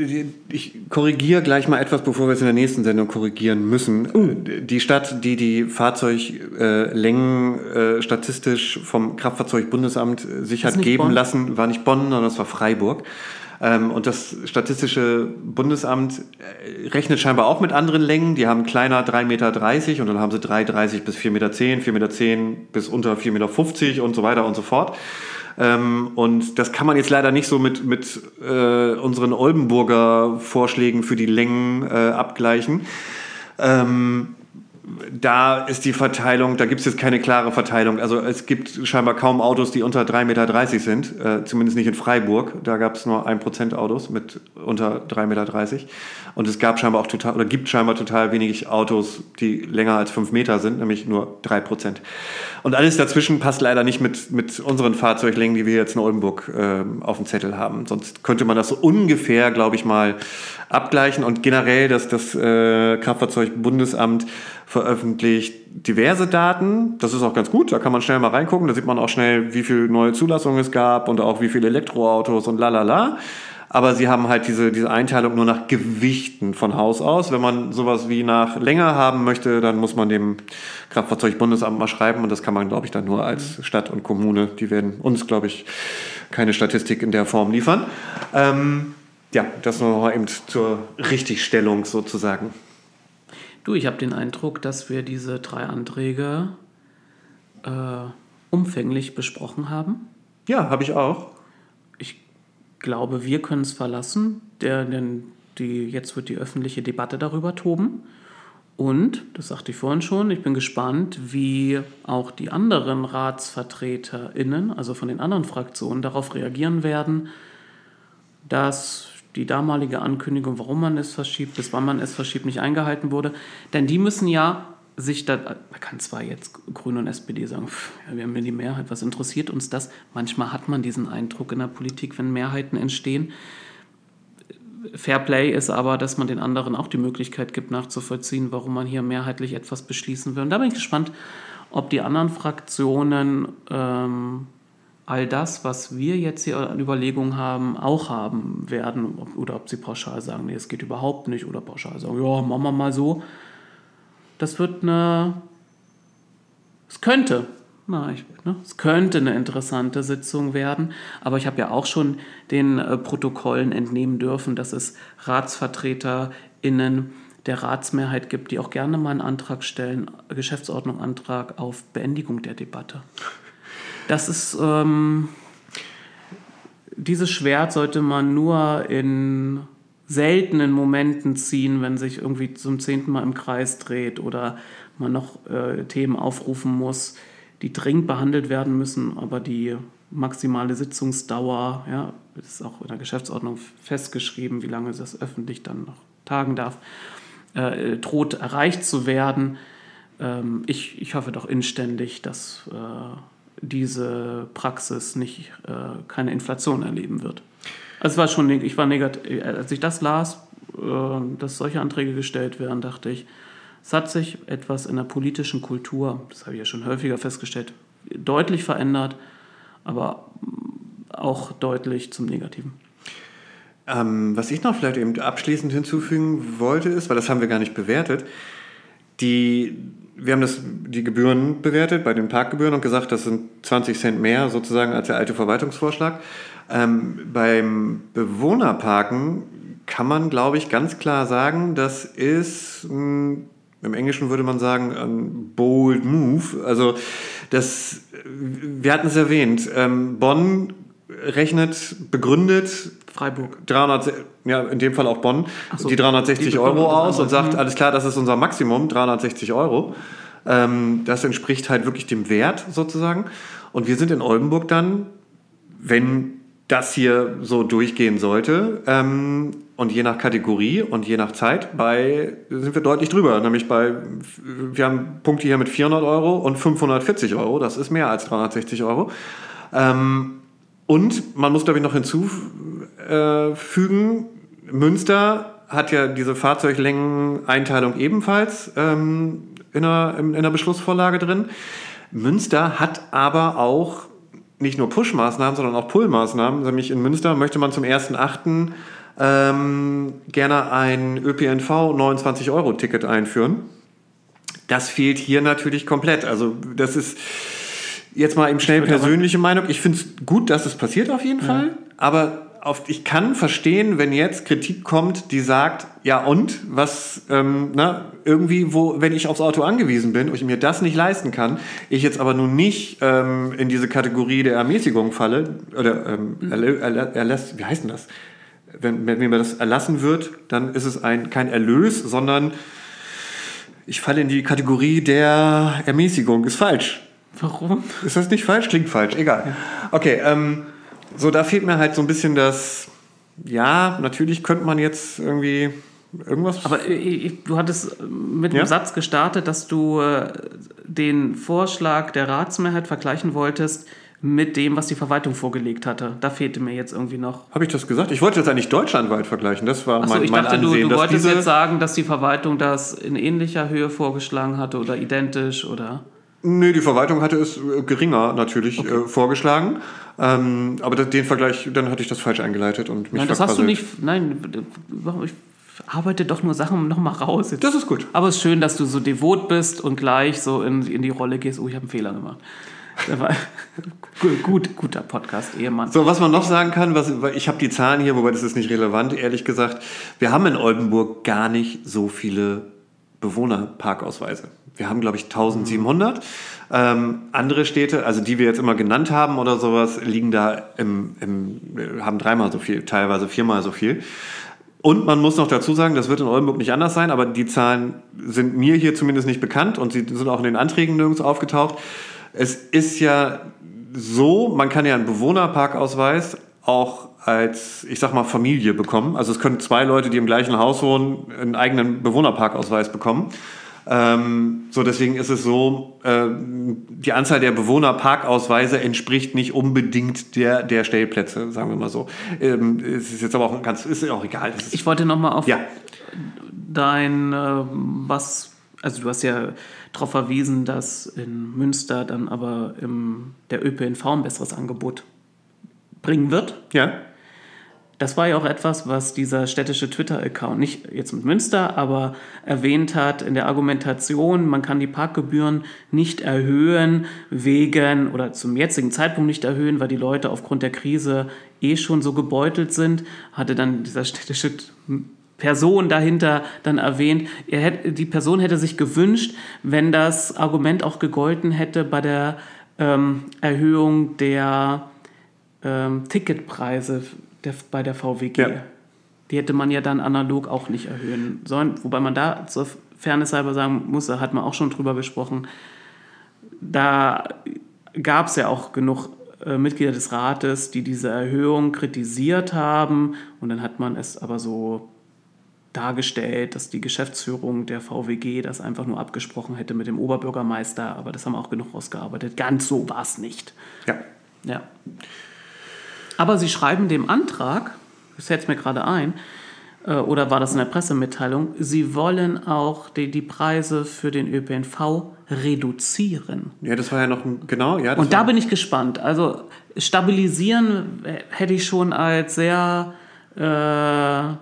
A: ich korrigiere gleich mal etwas, bevor wir es in der nächsten Sendung korrigieren müssen. Äh, Die Stadt, die die Fahrzeuglängen äh, statistisch vom Kraftfahrzeugbundesamt äh, sich hat geben
B: Bonn?
A: lassen, war nicht Bonn, sondern das war Freiburg. Ähm, und das Statistische Bundesamt äh, rechnet scheinbar auch mit anderen Längen. Die haben kleiner 3,30 Meter und dann haben sie 3,30 bis 4,10 Meter, 4,10 Meter bis unter 4,50 Meter und so weiter und so fort. Ähm, und das kann man jetzt leider nicht so mit, mit äh, unseren Oldenburger Vorschlägen für die Längen äh, abgleichen. Ähm, da ist die Verteilung, da gibt es jetzt keine klare Verteilung. Also es gibt scheinbar kaum Autos, die unter 3,30 Meter sind, äh, zumindest nicht in Freiburg. Da gab es nur 1% Autos mit unter 3,30 Meter. Und es gab scheinbar auch total, oder gibt scheinbar total wenig Autos, die länger als 5 Meter sind, nämlich nur 3%. Und alles dazwischen passt leider nicht mit, mit unseren Fahrzeuglängen, die wir jetzt in Oldenburg äh, auf dem Zettel haben. Sonst könnte man das so ungefähr, glaube ich mal, abgleichen. Und generell, dass das äh, Kraftfahrzeugbundesamt veröffentlicht diverse Daten. Das ist auch ganz gut, da kann man schnell mal reingucken. Da sieht man auch schnell, wie viele neue Zulassungen es gab und auch wie viele Elektroautos und lalala. Aber sie haben halt diese, diese Einteilung nur nach Gewichten von Haus aus. Wenn man sowas wie nach Länge haben möchte, dann muss man dem Kraftfahrzeugbundesamt mal schreiben. Und das kann man, glaube ich, dann nur als Stadt und Kommune. Die werden uns, glaube ich, keine Statistik in der Form liefern. Ähm, ja, das nur mal eben zur Richtigstellung sozusagen.
B: Du, ich habe den Eindruck, dass wir diese drei Anträge äh, umfänglich besprochen haben.
A: Ja, habe ich auch.
B: Glaube, wir können es verlassen, der, denn die, jetzt wird die öffentliche Debatte darüber toben. Und, das sagte ich vorhin schon, ich bin gespannt, wie auch die anderen RatsvertreterInnen, also von den anderen Fraktionen, darauf reagieren werden, dass die damalige Ankündigung, warum man es verschiebt, bis wann man es verschiebt, nicht eingehalten wurde. Denn die müssen ja sich da, man kann zwar jetzt Grüne und SPD sagen, pff, ja, wir haben ja die Mehrheit, was interessiert uns das? Manchmal hat man diesen Eindruck in der Politik, wenn Mehrheiten entstehen. Fair Play ist aber, dass man den anderen auch die Möglichkeit gibt, nachzuvollziehen, warum man hier mehrheitlich etwas beschließen will. Und da bin ich gespannt, ob die anderen Fraktionen ähm, all das, was wir jetzt hier an Überlegungen haben, auch haben werden. Oder ob sie pauschal sagen, nee, es geht überhaupt nicht. Oder pauschal sagen, ja, machen wir mal so. Das wird eine. Es könnte. Na, ich, ne, es könnte eine interessante Sitzung werden, aber ich habe ja auch schon den äh, Protokollen entnehmen dürfen, dass es RatsvertreterInnen der Ratsmehrheit gibt, die auch gerne mal einen Antrag stellen, Geschäftsordnungsantrag auf Beendigung der Debatte. Das ist, ähm, dieses Schwert sollte man nur in seltenen Momenten ziehen, wenn sich irgendwie zum zehnten Mal im Kreis dreht oder man noch äh, Themen aufrufen muss, die dringend behandelt werden müssen, aber die maximale Sitzungsdauer, ja, ist auch in der Geschäftsordnung festgeschrieben, wie lange das öffentlich dann noch tagen darf, äh, droht erreicht zu werden. Ähm, ich, ich hoffe doch inständig, dass äh, diese Praxis nicht äh, keine Inflation erleben wird. Also es war schon, ich war negativ, als ich das las, äh, dass solche Anträge gestellt werden, dachte ich, es hat sich etwas in der politischen Kultur, das habe ich ja schon häufiger festgestellt, deutlich verändert, aber auch deutlich zum Negativen.
A: Ähm, was ich noch vielleicht eben abschließend hinzufügen wollte, ist, weil das haben wir gar nicht bewertet, die wir haben das, die Gebühren bewertet bei den Parkgebühren und gesagt, das sind 20 Cent mehr sozusagen als der alte Verwaltungsvorschlag. Ähm, beim Bewohnerparken kann man, glaube ich, ganz klar sagen, das ist, mh, hm, im Englischen würde man sagen, ein bold move. Also das, wir hatten es erwähnt, ähm, Bonn rechnet, begründet
B: Freiburg.
A: 300, ja, in dem Fall auch Bonn, so, die 360 die Euro aus und sagt, mhm. alles klar, das ist unser Maximum, 360 Euro. Ähm, das entspricht halt wirklich dem Wert sozusagen. Und wir sind in Oldenburg dann, wenn das hier so durchgehen sollte, ähm, und je nach Kategorie und je nach Zeit, bei, sind wir deutlich drüber. Nämlich bei, wir haben Punkte hier mit 400 Euro und 540 Euro. Das ist mehr als 360 Euro. Ähm, und man muss, glaube ich, noch hinzufügen, Münster hat ja diese Fahrzeuglängeneinteilung ebenfalls ähm, in, einer, in einer Beschlussvorlage drin. Münster hat aber auch nicht nur Push-Maßnahmen, sondern auch Pull-Maßnahmen. Nämlich in Münster möchte man zum 1.8. Ähm, gerne ein ÖPNV 29-Euro-Ticket einführen. Das fehlt hier natürlich komplett. Also das ist Jetzt mal eben schnell persönliche Meinung. Ich finde es gut, dass es passiert auf jeden ja. Fall. Aber auf, ich kann verstehen, wenn jetzt Kritik kommt, die sagt, ja und, was, ähm, na, irgendwie, wo, wenn ich aufs Auto angewiesen bin und ich mir das nicht leisten kann, ich jetzt aber nun nicht ähm, in diese Kategorie der Ermäßigung falle, oder ähm, mhm. erlässt, wie heißt denn das? Wenn, wenn mir das erlassen wird, dann ist es ein, kein Erlös, sondern Ich falle in die Kategorie der Ermäßigung. Ist falsch.
B: Warum?
A: Ist das nicht falsch? Klingt falsch. Egal. Okay, ähm, so da fehlt mir halt so ein bisschen das. Ja, natürlich könnte man jetzt irgendwie irgendwas.
B: Aber äh, du hattest mit
A: Ja?
B: dem Satz gestartet, dass du äh, den Vorschlag der Ratsmehrheit vergleichen wolltest mit dem, was die Verwaltung vorgelegt hatte. Da fehlte mir jetzt irgendwie noch.
A: Habe ich das gesagt? Ich wollte jetzt eigentlich deutschlandweit vergleichen. Das war
B: Achso,
A: mein,
B: ich
A: mein
B: dachte, du,
A: Ansehen.
B: du
A: dass
B: wolltest jetzt sagen, dass die Verwaltung das in ähnlicher Höhe vorgeschlagen hatte oder identisch oder.
A: Nee, die Verwaltung hatte es äh, geringer natürlich äh, vorgeschlagen. Ähm, aber den Vergleich, dann hatte ich das falsch eingeleitet und mich
B: Nein, das hast du nicht. Nein, ich arbeite doch nur Sachen nochmal raus. Jetzt.
A: Das ist gut.
B: Aber es ist schön, dass du so devot bist und gleich so in, in die Rolle gehst. Oh, ich habe einen Fehler gemacht. Gut, gut, guter Podcast, Ehemann.
A: So, was man noch sagen kann, was, ich habe die Zahlen hier, wobei das ist nicht relevant, ehrlich gesagt. Wir haben in Oldenburg gar nicht so viele Bewohnerparkausweise. Wir haben, glaube ich, 1700. Ähm, andere Städte, also die wir jetzt immer genannt haben oder sowas, liegen da im, im, haben dreimal so viel, teilweise viermal so viel. Und man muss noch dazu sagen, das wird in Oldenburg nicht anders sein, aber die Zahlen sind mir hier zumindest nicht bekannt und sie sind auch in den Anträgen nirgends aufgetaucht. Es ist ja so, man kann ja einen Bewohnerparkausweis auch als, ich sag mal, Familie bekommen. Also es können zwei Leute, die im gleichen Haus wohnen, einen eigenen Bewohnerparkausweis bekommen. Ähm, so, deswegen ist es so, äh, die Anzahl der Bewohnerparkausweise entspricht nicht unbedingt der, der Stellplätze, sagen wir mal so. Ähm, es ist jetzt aber auch ganz, ist ja auch egal. Ist,
B: Ich wollte nochmal auf
A: ja,
B: dein, äh, was, also du hast ja darauf verwiesen, dass in Münster dann aber im, der ÖPNV ein besseres Angebot bringen wird.
A: ja,
B: Das war ja auch etwas, was dieser städtische Twitter-Account, nicht jetzt mit Münster, aber erwähnt hat in der Argumentation, man kann die Parkgebühren nicht erhöhen wegen, oder zum jetzigen Zeitpunkt nicht erhöhen, weil die Leute aufgrund der Krise eh schon so gebeutelt sind, hatte dann dieser städtische Person dahinter dann erwähnt, er hätte, die Person hätte sich gewünscht, wenn das Argument auch gegolten hätte bei der ähm, Erhöhung der ähm, Ticketpreise der, bei der VWG.
A: Ja.
B: Die hätte man ja dann analog auch nicht erhöhen sollen. Wobei man da zur Fairness halber sagen muss, da hat man auch schon drüber gesprochen, da gab es ja auch genug äh, Mitglieder des Rates, die diese Erhöhung kritisiert haben. Und dann hat man es aber so dargestellt, dass die Geschäftsführung der VWG das einfach nur abgesprochen hätte mit dem Oberbürgermeister. Aber das haben auch genug rausgearbeitet. Ganz so war es nicht.
A: ja.
B: Ja. Aber Sie schreiben dem Antrag, das fällt mir gerade ein, äh, oder war das in der Pressemitteilung, Sie wollen auch die, die Preise für den ÖPNV reduzieren.
A: Ja, das war ja noch ein, genau, ja.
B: Und da bin ich gespannt. Also stabilisieren hätte ich schon als sehr äh, ja,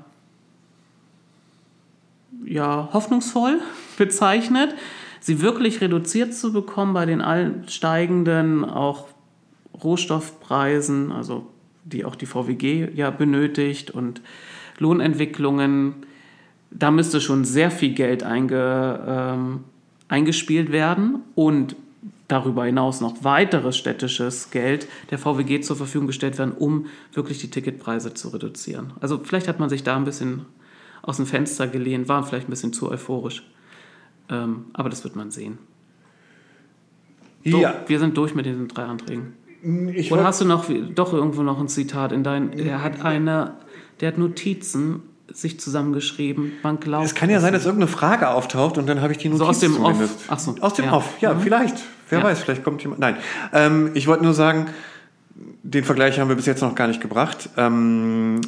B: hoffnungsvoll bezeichnet. Sie wirklich reduziert zu bekommen bei den steigenden auch Rohstoffpreisen, also die auch die VWG ja benötigt und Lohnentwicklungen, da müsste schon sehr viel Geld einge, ähm, eingespielt werden und darüber hinaus noch weiteres städtisches Geld der VWG zur Verfügung gestellt werden, um wirklich die Ticketpreise zu reduzieren. Also vielleicht hat man sich da ein bisschen aus dem Fenster gelehnt, war vielleicht ein bisschen zu euphorisch. Ähm, aber das wird man sehen. So,
A: ja.
B: wir sind durch mit diesen drei Anträgen.
A: Ich
B: Oder hast du noch doch irgendwo noch ein Zitat in dein? Er hat eine, der hat Notizen sich zusammengeschrieben. Man glaubt.
A: es kann ja sein, dass irgendeine Frage auftaucht und dann habe ich die Notiz
B: So aus dem Off.
A: zumindest.
B: Ach so,
A: Aus dem
B: ja.
A: Off, ja,
B: Mhm.
A: vielleicht. Wer
B: Ja.
A: weiß, vielleicht kommt jemand. Nein, ähm, ich wollte nur sagen, den Vergleich haben wir bis jetzt noch gar nicht gebracht. Ähm,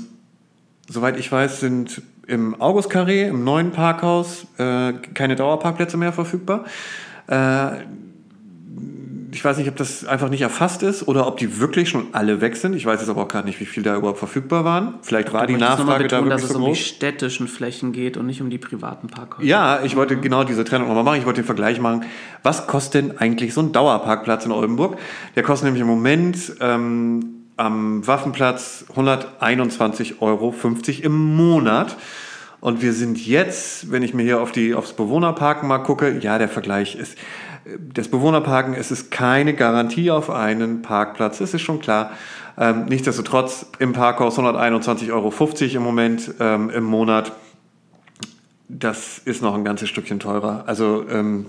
A: soweit ich weiß, sind im August-Carré, im neuen Parkhaus, äh, keine Dauerparkplätze mehr verfügbar. Äh, ich weiß nicht, ob das einfach nicht erfasst ist oder ob die wirklich schon alle weg sind. Ich weiß jetzt aber auch gar nicht, wie viel da überhaupt verfügbar waren. Vielleicht war die Nachfrage da
B: betonen,
A: wirklich
B: dass es
A: so
B: um die
A: groß.
B: städtischen Flächen geht und nicht um die privaten Parkhäuser.
A: Ja, ich wollte genau diese Trennung nochmal machen. Ich wollte den Vergleich machen. Was kostet denn eigentlich so ein Dauerparkplatz in Oldenburg? Der kostet nämlich im Moment ähm, am Waffenplatz 121,50 Euro im Monat. Und wir sind jetzt, wenn ich mir hier auf die, aufs Bewohnerparken mal gucke, ja, der Vergleich ist, das Bewohnerparken, es ist keine Garantie auf einen Parkplatz, das ist schon klar. Ähm, nichtsdestotrotz im Parkhaus 121,50 Euro im Moment ähm, im Monat das ist noch ein ganzes Stückchen teurer. Also ähm,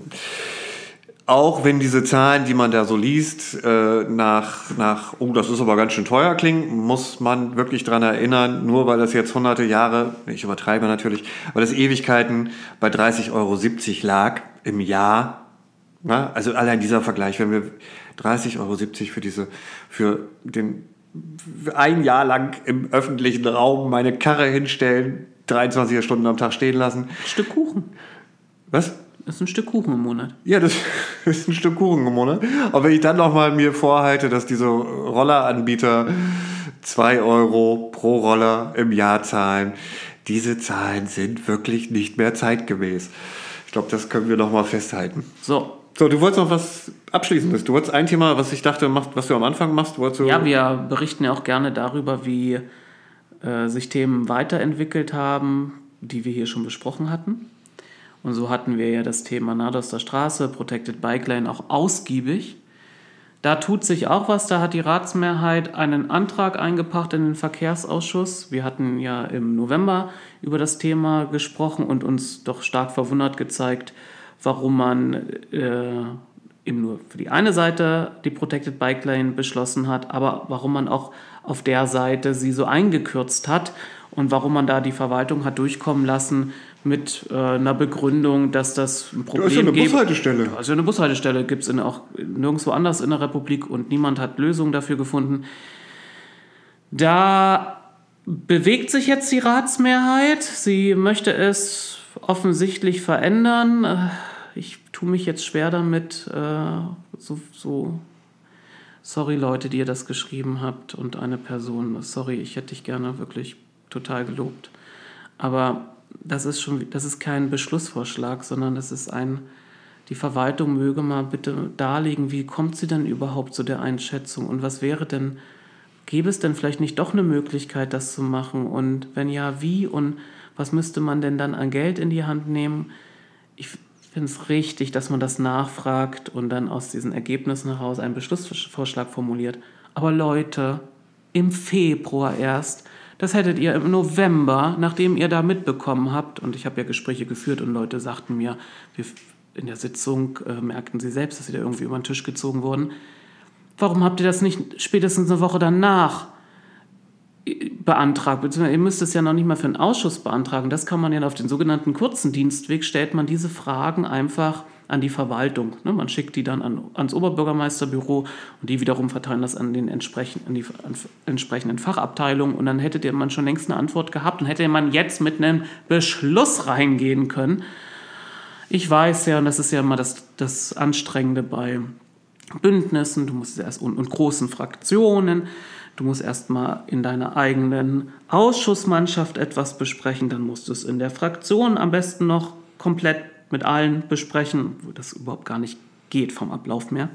A: auch wenn diese Zahlen, die man da so liest, äh, nach, nach, oh, das ist aber ganz schön teuer klingen, muss man wirklich daran erinnern, nur weil das jetzt hunderte Jahre, ich übertreibe natürlich, weil das Ewigkeiten bei 30,70 Euro lag im Jahr. Na? Also allein dieser Vergleich, wenn wir 30,70 Euro für diese, für den ein Jahr lang im öffentlichen Raum meine Karre hinstellen, 23 Stunden am Tag stehen lassen.
B: Ein Stück Kuchen.
A: Was?
B: Das ist ein Stück Kuchen im Monat.
A: Ja, das ist ein Stück Kuchen im Monat. Aber wenn ich dann nochmal mir vorhalte, dass diese Rolleranbieter 2 Euro pro Roller im Jahr zahlen, diese Zahlen sind wirklich nicht mehr zeitgemäß. Ich glaube, das können wir nochmal festhalten.
B: So.
A: So, du wolltest noch was Abschließendes. Du wolltest ein Thema, was ich dachte, was du am Anfang machst. Du
B: ja, wir berichten ja auch gerne darüber, wie äh, sich Themen weiterentwickelt haben, die wir hier schon besprochen hatten. Und so hatten wir ja das Thema Nadoster Straße, Protected Bike Lane auch ausgiebig. Da tut sich auch was. Da hat die Ratsmehrheit einen Antrag eingebracht in den Verkehrsausschuss. Wir hatten ja im November über das Thema gesprochen und uns doch stark verwundert gezeigt, warum man äh, eben nur für die eine Seite die Protected Bike Lane beschlossen hat, aber warum man auch auf der Seite sie so eingekürzt hat und warum man da die Verwaltung hat durchkommen lassen mit äh, einer Begründung, dass das ein Problem
A: gibt. Da ist ja eine. Bushaltestelle.
B: Also eine Bushaltestelle gibt es auch nirgendwo anders in der Republik und niemand hat Lösungen dafür gefunden. Da bewegt sich jetzt die Ratsmehrheit. Sie möchte es offensichtlich verändern. Ich tue mich jetzt schwer damit, äh, so, so sorry Leute, die ihr das geschrieben habt und eine Person, sorry, ich hätte dich gerne wirklich total gelobt. Aber das ist schon, das ist kein Beschlussvorschlag, sondern das ist ein, die Verwaltung möge mal bitte darlegen, wie kommt sie denn überhaupt zu der Einschätzung und was wäre denn, gäbe es denn vielleicht nicht doch eine Möglichkeit, das zu machen und wenn ja, wie und was müsste man denn dann an Geld in die Hand nehmen? Ich finde es richtig, dass man das nachfragt und dann aus diesen Ergebnissen heraus einen Beschlussvorschlag formuliert. Aber Leute, im Februar erst das hättet ihr im November, nachdem ihr da mitbekommen habt, und ich habe ja Gespräche geführt und Leute sagten mir, wir, in der Sitzung äh, merkten sie selbst, dass sie da irgendwie über den Tisch gezogen wurden. Warum habt ihr das nicht spätestens eine Woche danach beantragt? Beziehungsweise ihr müsst es ja noch nicht mal für einen Ausschuss beantragen. Das kann man ja auf den sogenannten kurzen Dienstweg, stellt man diese Fragen einfach an die Verwaltung. Ne? Man schickt die dann an, ans Oberbürgermeisterbüro und die wiederum verteilen das an, den entsprechend, an die entsprechenden Fachabteilungen und dann hätte man schon längst eine Antwort gehabt und hätte man jetzt mit einem Beschluss reingehen können. Ich weiß ja, und das ist ja immer das, das Anstrengende bei Bündnissen, du musst erst und, und großen Fraktionen, du musst erstmal in deiner eigenen Ausschussmannschaft etwas besprechen, dann musst du es in der Fraktion am besten noch komplett mit allen besprechen, wo das überhaupt gar nicht geht vom Ablauf mehr.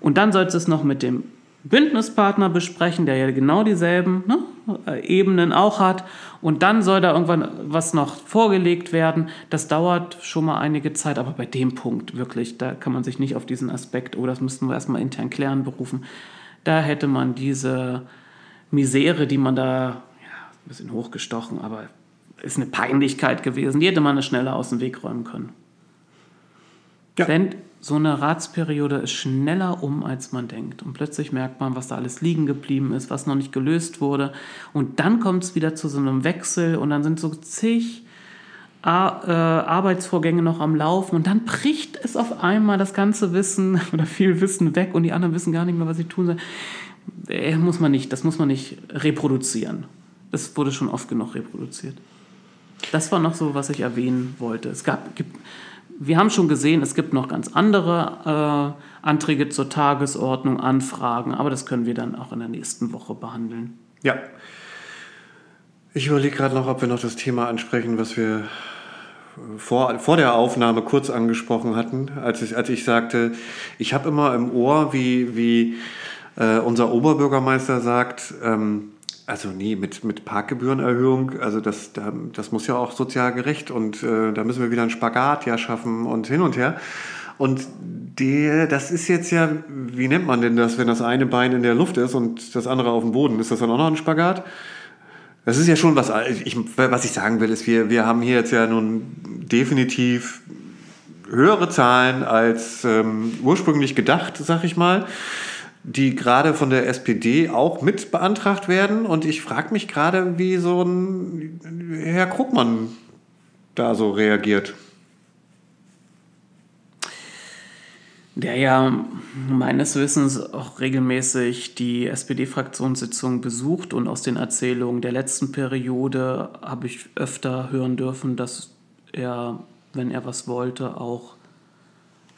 B: Und dann sollst du es noch mit dem Bündnispartner besprechen, der ja genau dieselben ne, Ebenen auch hat. Und dann soll da irgendwann was noch vorgelegt werden. Das dauert schon mal einige Zeit, aber bei dem Punkt wirklich, da kann man sich nicht auf diesen Aspekt, oh, das müssten wir erstmal intern klären, berufen. Da hätte man diese Misere, die man da, ja, ein bisschen hochgestochen, aber ist eine Peinlichkeit gewesen, die hätte man schneller aus dem Weg räumen können. Ja. Denn so eine Ratsperiode ist schneller um, als man denkt. Und plötzlich merkt man, was da alles liegen geblieben ist, was noch nicht gelöst wurde. Und dann kommt es wieder zu so einem Wechsel und dann sind so zig Äh, Arbeitsvorgänge noch am Laufen und dann bricht es auf einmal das ganze Wissen oder viel Wissen weg und die anderen wissen gar nicht mehr, was sie tun sollen. Äh, muss man nicht, das muss man nicht reproduzieren. Das wurde schon oft genug reproduziert. Das war noch so, was ich erwähnen wollte. Es gab, gibt, wir haben schon gesehen, es gibt noch ganz andere äh, Anträge zur Tagesordnung, Anfragen, aber das können wir dann auch in der nächsten Woche behandeln.
A: Ja. Ich überlege gerade noch, ob wir noch das Thema ansprechen, was wir vor, vor der Aufnahme kurz angesprochen hatten, als ich, als ich sagte, ich habe immer im Ohr, wie, wie äh, unser Oberbürgermeister sagt, ähm, also nee, mit, mit Parkgebührenerhöhung, also das, das muss ja auch sozial gerecht und äh, da müssen wir wieder einen Spagat ja schaffen und hin und her. Und die, das ist jetzt ja, wie nennt man denn das, wenn das eine Bein in der Luft ist und das andere auf dem Boden? Ist das dann auch noch ein Spagat? Das ist ja schon was, ich, was ich sagen will, ist, wir, wir haben hier jetzt ja nun definitiv höhere Zahlen als ähm, ursprünglich gedacht, sag ich mal, die gerade von der SPD auch mit beantragt werden. Und ich frage mich gerade, wie so ein Herr Krugmann da so reagiert.
B: Der ja meines Wissens auch regelmäßig die SPD-Fraktionssitzung besucht und aus den Erzählungen der letzten Periode habe ich öfter hören dürfen, dass er, wenn er was wollte, auch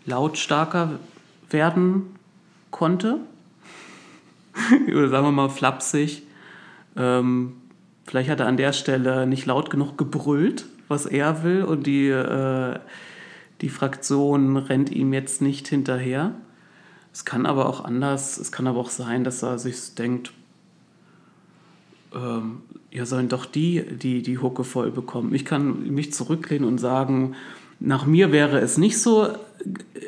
B: lautstarker werden konnte. Oder sagen wir mal flapsig. Ähm, vielleicht hat er an der Stelle nicht laut genug gebrüllt, was er will, und die, äh, die Fraktion rennt ihm jetzt nicht hinterher. Es kann aber auch anders, es kann aber auch sein, dass er sich denkt, ähm, ja, sollen doch die, die die Hucke voll bekommen. Ich kann mich zurücklehnen und sagen, nach mir wäre es nicht so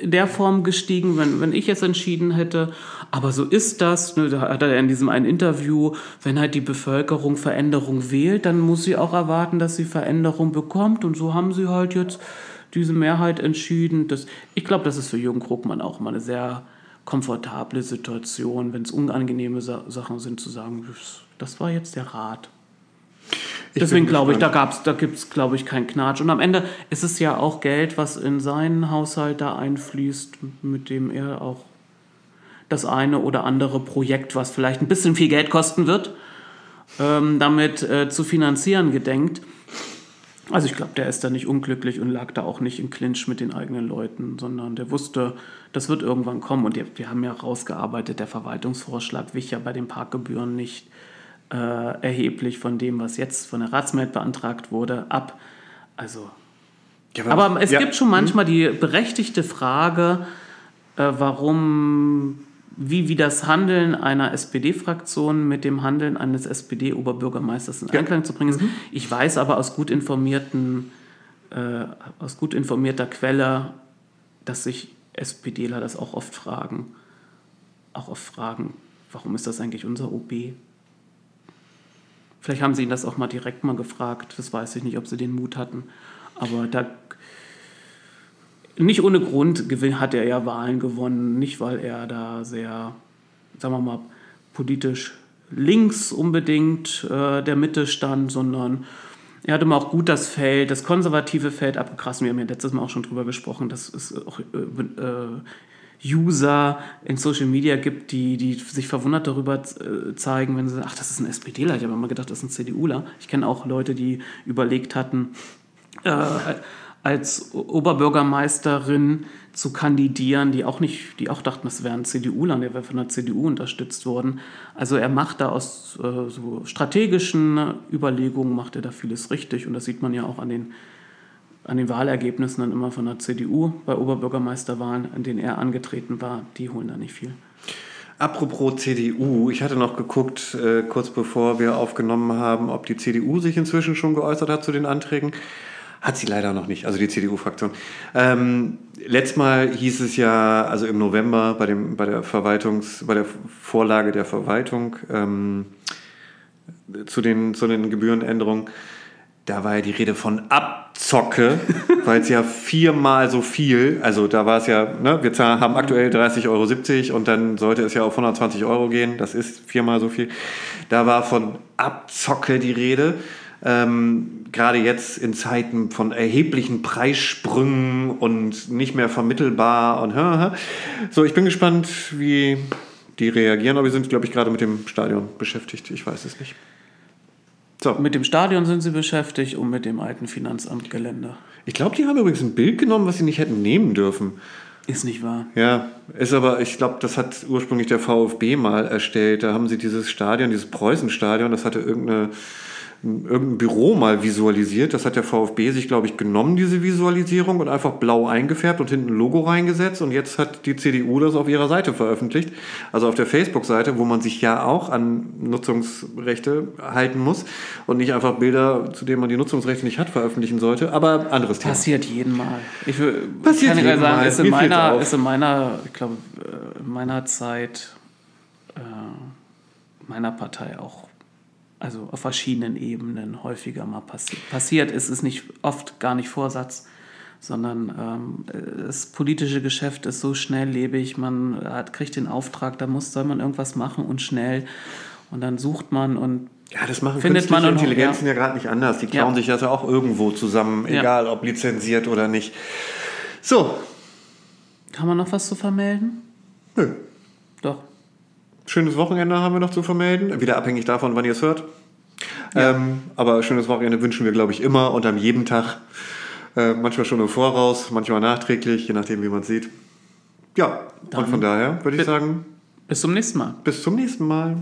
B: in der Form gestiegen, wenn, wenn ich es entschieden hätte. Aber so ist das. Ne, da hat er in diesem einen Interview, wenn halt die Bevölkerung Veränderung wählt, dann muss sie auch erwarten, dass sie Veränderung bekommt. Und so haben sie halt jetzt diese Mehrheit entschieden. Das, ich glaube, das ist für Jürgen Krugmann auch mal eine sehr komfortable Situation, wenn es unangenehme Sa Sachen sind, zu sagen, das war jetzt der Rat. Ich Deswegen glaube ich, da, da gibt es, glaube ich, keinen Knatsch. Und am Ende ist es ja auch Geld, was in seinen Haushalt da einfließt, mit dem er auch das eine oder andere Projekt, was vielleicht ein bisschen viel Geld kosten wird, ähm, damit äh, zu finanzieren gedenkt. Also ich glaube, der ist da nicht unglücklich und lag da auch nicht im Clinch mit den eigenen Leuten, sondern der wusste, das wird irgendwann kommen. Und wir haben ja rausgearbeitet, der Verwaltungsvorschlag wich ja bei den Parkgebühren nicht äh, erheblich von dem, was jetzt von der Ratsmehrheit beantragt wurde, ab. Also, ja, aber, aber, es ja. gibt schon manchmal die berechtigte Frage, äh, warum wie, wie das Handeln einer SPD-Fraktion mit dem Handeln eines SPD-Oberbürgermeisters in Einklang ja. zu bringen ist. Mhm. Ich weiß aber aus gut informierten, äh, aus gut informierter Quelle, dass sich SPDler das auch oft fragen. Auch oft fragen, warum ist das eigentlich unser OB? Vielleicht haben sie ihn das auch mal direkt mal gefragt. Das weiß ich nicht, ob sie den Mut hatten. Aber da nicht ohne Grund hat er ja Wahlen gewonnen, nicht weil er da sehr, sagen wir mal, politisch links unbedingt äh, der Mitte stand, sondern er hatte mal auch gut das Feld, das konservative Feld abgekrassen. Wir haben ja letztes Mal auch schon drüber gesprochen, dass es auch äh, äh, User in Social Media gibt, die, die sich verwundert darüber äh, zeigen, wenn sie sagen, ach, das ist ein SPDler. Ich habe immer gedacht, das ist ein CDUler. Ich kenne auch Leute, die überlegt hatten, äh, als Oberbürgermeisterin zu kandidieren, die auch nicht, die auch dachten, das wäre ein CDU-Land, der wäre von der CDU unterstützt worden. Also er macht da aus äh, so strategischen Überlegungen, macht er da vieles richtig und das sieht man ja auch an den, an den Wahlergebnissen dann immer von der CDU bei Oberbürgermeisterwahlen, an denen er angetreten war, die holen da nicht viel.
A: Apropos CDU, ich hatte noch geguckt, äh, kurz bevor wir aufgenommen haben, ob die CDU sich inzwischen schon geäußert hat zu den Anträgen. Hat sie leider noch nicht, also die CDU-Fraktion. Ähm, letztes Mal hieß es ja, also im November bei, dem, bei, der, Verwaltungs-, bei der Vorlage der Verwaltung ähm, zu, den, zu den Gebührenänderungen, da war ja die Rede von Abzocke, weil es ja viermal so viel, also da war es ja, ne, wir haben aktuell 30,70 Euro und dann sollte es ja auf 120 Euro gehen, das ist viermal so viel. Da war von Abzocke die Rede. Ähm, gerade jetzt in Zeiten von erheblichen Preissprüngen und nicht mehr vermittelbar und so, ich bin gespannt, wie die reagieren, aber wir sind, glaube ich, gerade mit dem Stadion beschäftigt. Ich weiß es nicht.
B: So. Mit dem Stadion sind sie beschäftigt und mit dem alten Finanzamtgelände.
A: Ich glaube, die haben übrigens ein Bild genommen, was sie nicht hätten nehmen dürfen.
B: Ist nicht wahr.
A: Ja, ist aber, ich glaube, das hat ursprünglich der VfB mal erstellt. Da haben sie dieses Stadion, dieses Preußenstadion, das hatte irgendeine irgendein Büro mal visualisiert. Das hat der VfB sich, glaube ich, genommen, diese Visualisierung, und einfach blau eingefärbt und hinten ein Logo reingesetzt. Und jetzt hat die CDU das auf ihrer Seite veröffentlicht. Also auf der Facebook-Seite, wo man sich ja auch an Nutzungsrechte halten muss und nicht einfach Bilder, zu denen man die Nutzungsrechte nicht hat, veröffentlichen sollte. Aber anderes
B: Thema. Passiert jeden Mal. Ich will, Passiert jeden sagen, Mal. Ist in, meiner, ist in meiner, ich glaube, in meiner Zeit, äh, meiner Partei auch also auf verschiedenen Ebenen häufiger mal passi passiert. Es ist nicht oft gar nicht Vorsatz, sondern ähm, das politische Geschäft ist so schnelllebig, man hat, kriegt den Auftrag, da muss, soll man irgendwas machen und schnell. Und dann sucht man und
A: Ja, das machen
B: Findet
A: künstliche
B: man und-
A: Intelligenzen
B: ja.
A: ja, gerade nicht anders. Die klauen
B: Ja.
A: sich das ja auch irgendwo zusammen,
B: Ja.
A: egal ob lizenziert oder nicht. So,
B: kann man noch was zu vermelden?
A: nö. Schönes Wochenende haben wir noch zu vermelden. Wieder abhängig davon, wann ihr es hört. Ähm, aber schönes Wochenende wünschen wir, glaube ich, immer und an jedem Tag. Äh, manchmal schon im Voraus, manchmal nachträglich, je nachdem, wie man es sieht. Ja,
B: Dann-
A: und von daher würde ich sagen,
B: Bis zum nächsten Mal.
A: bis zum nächsten Mal.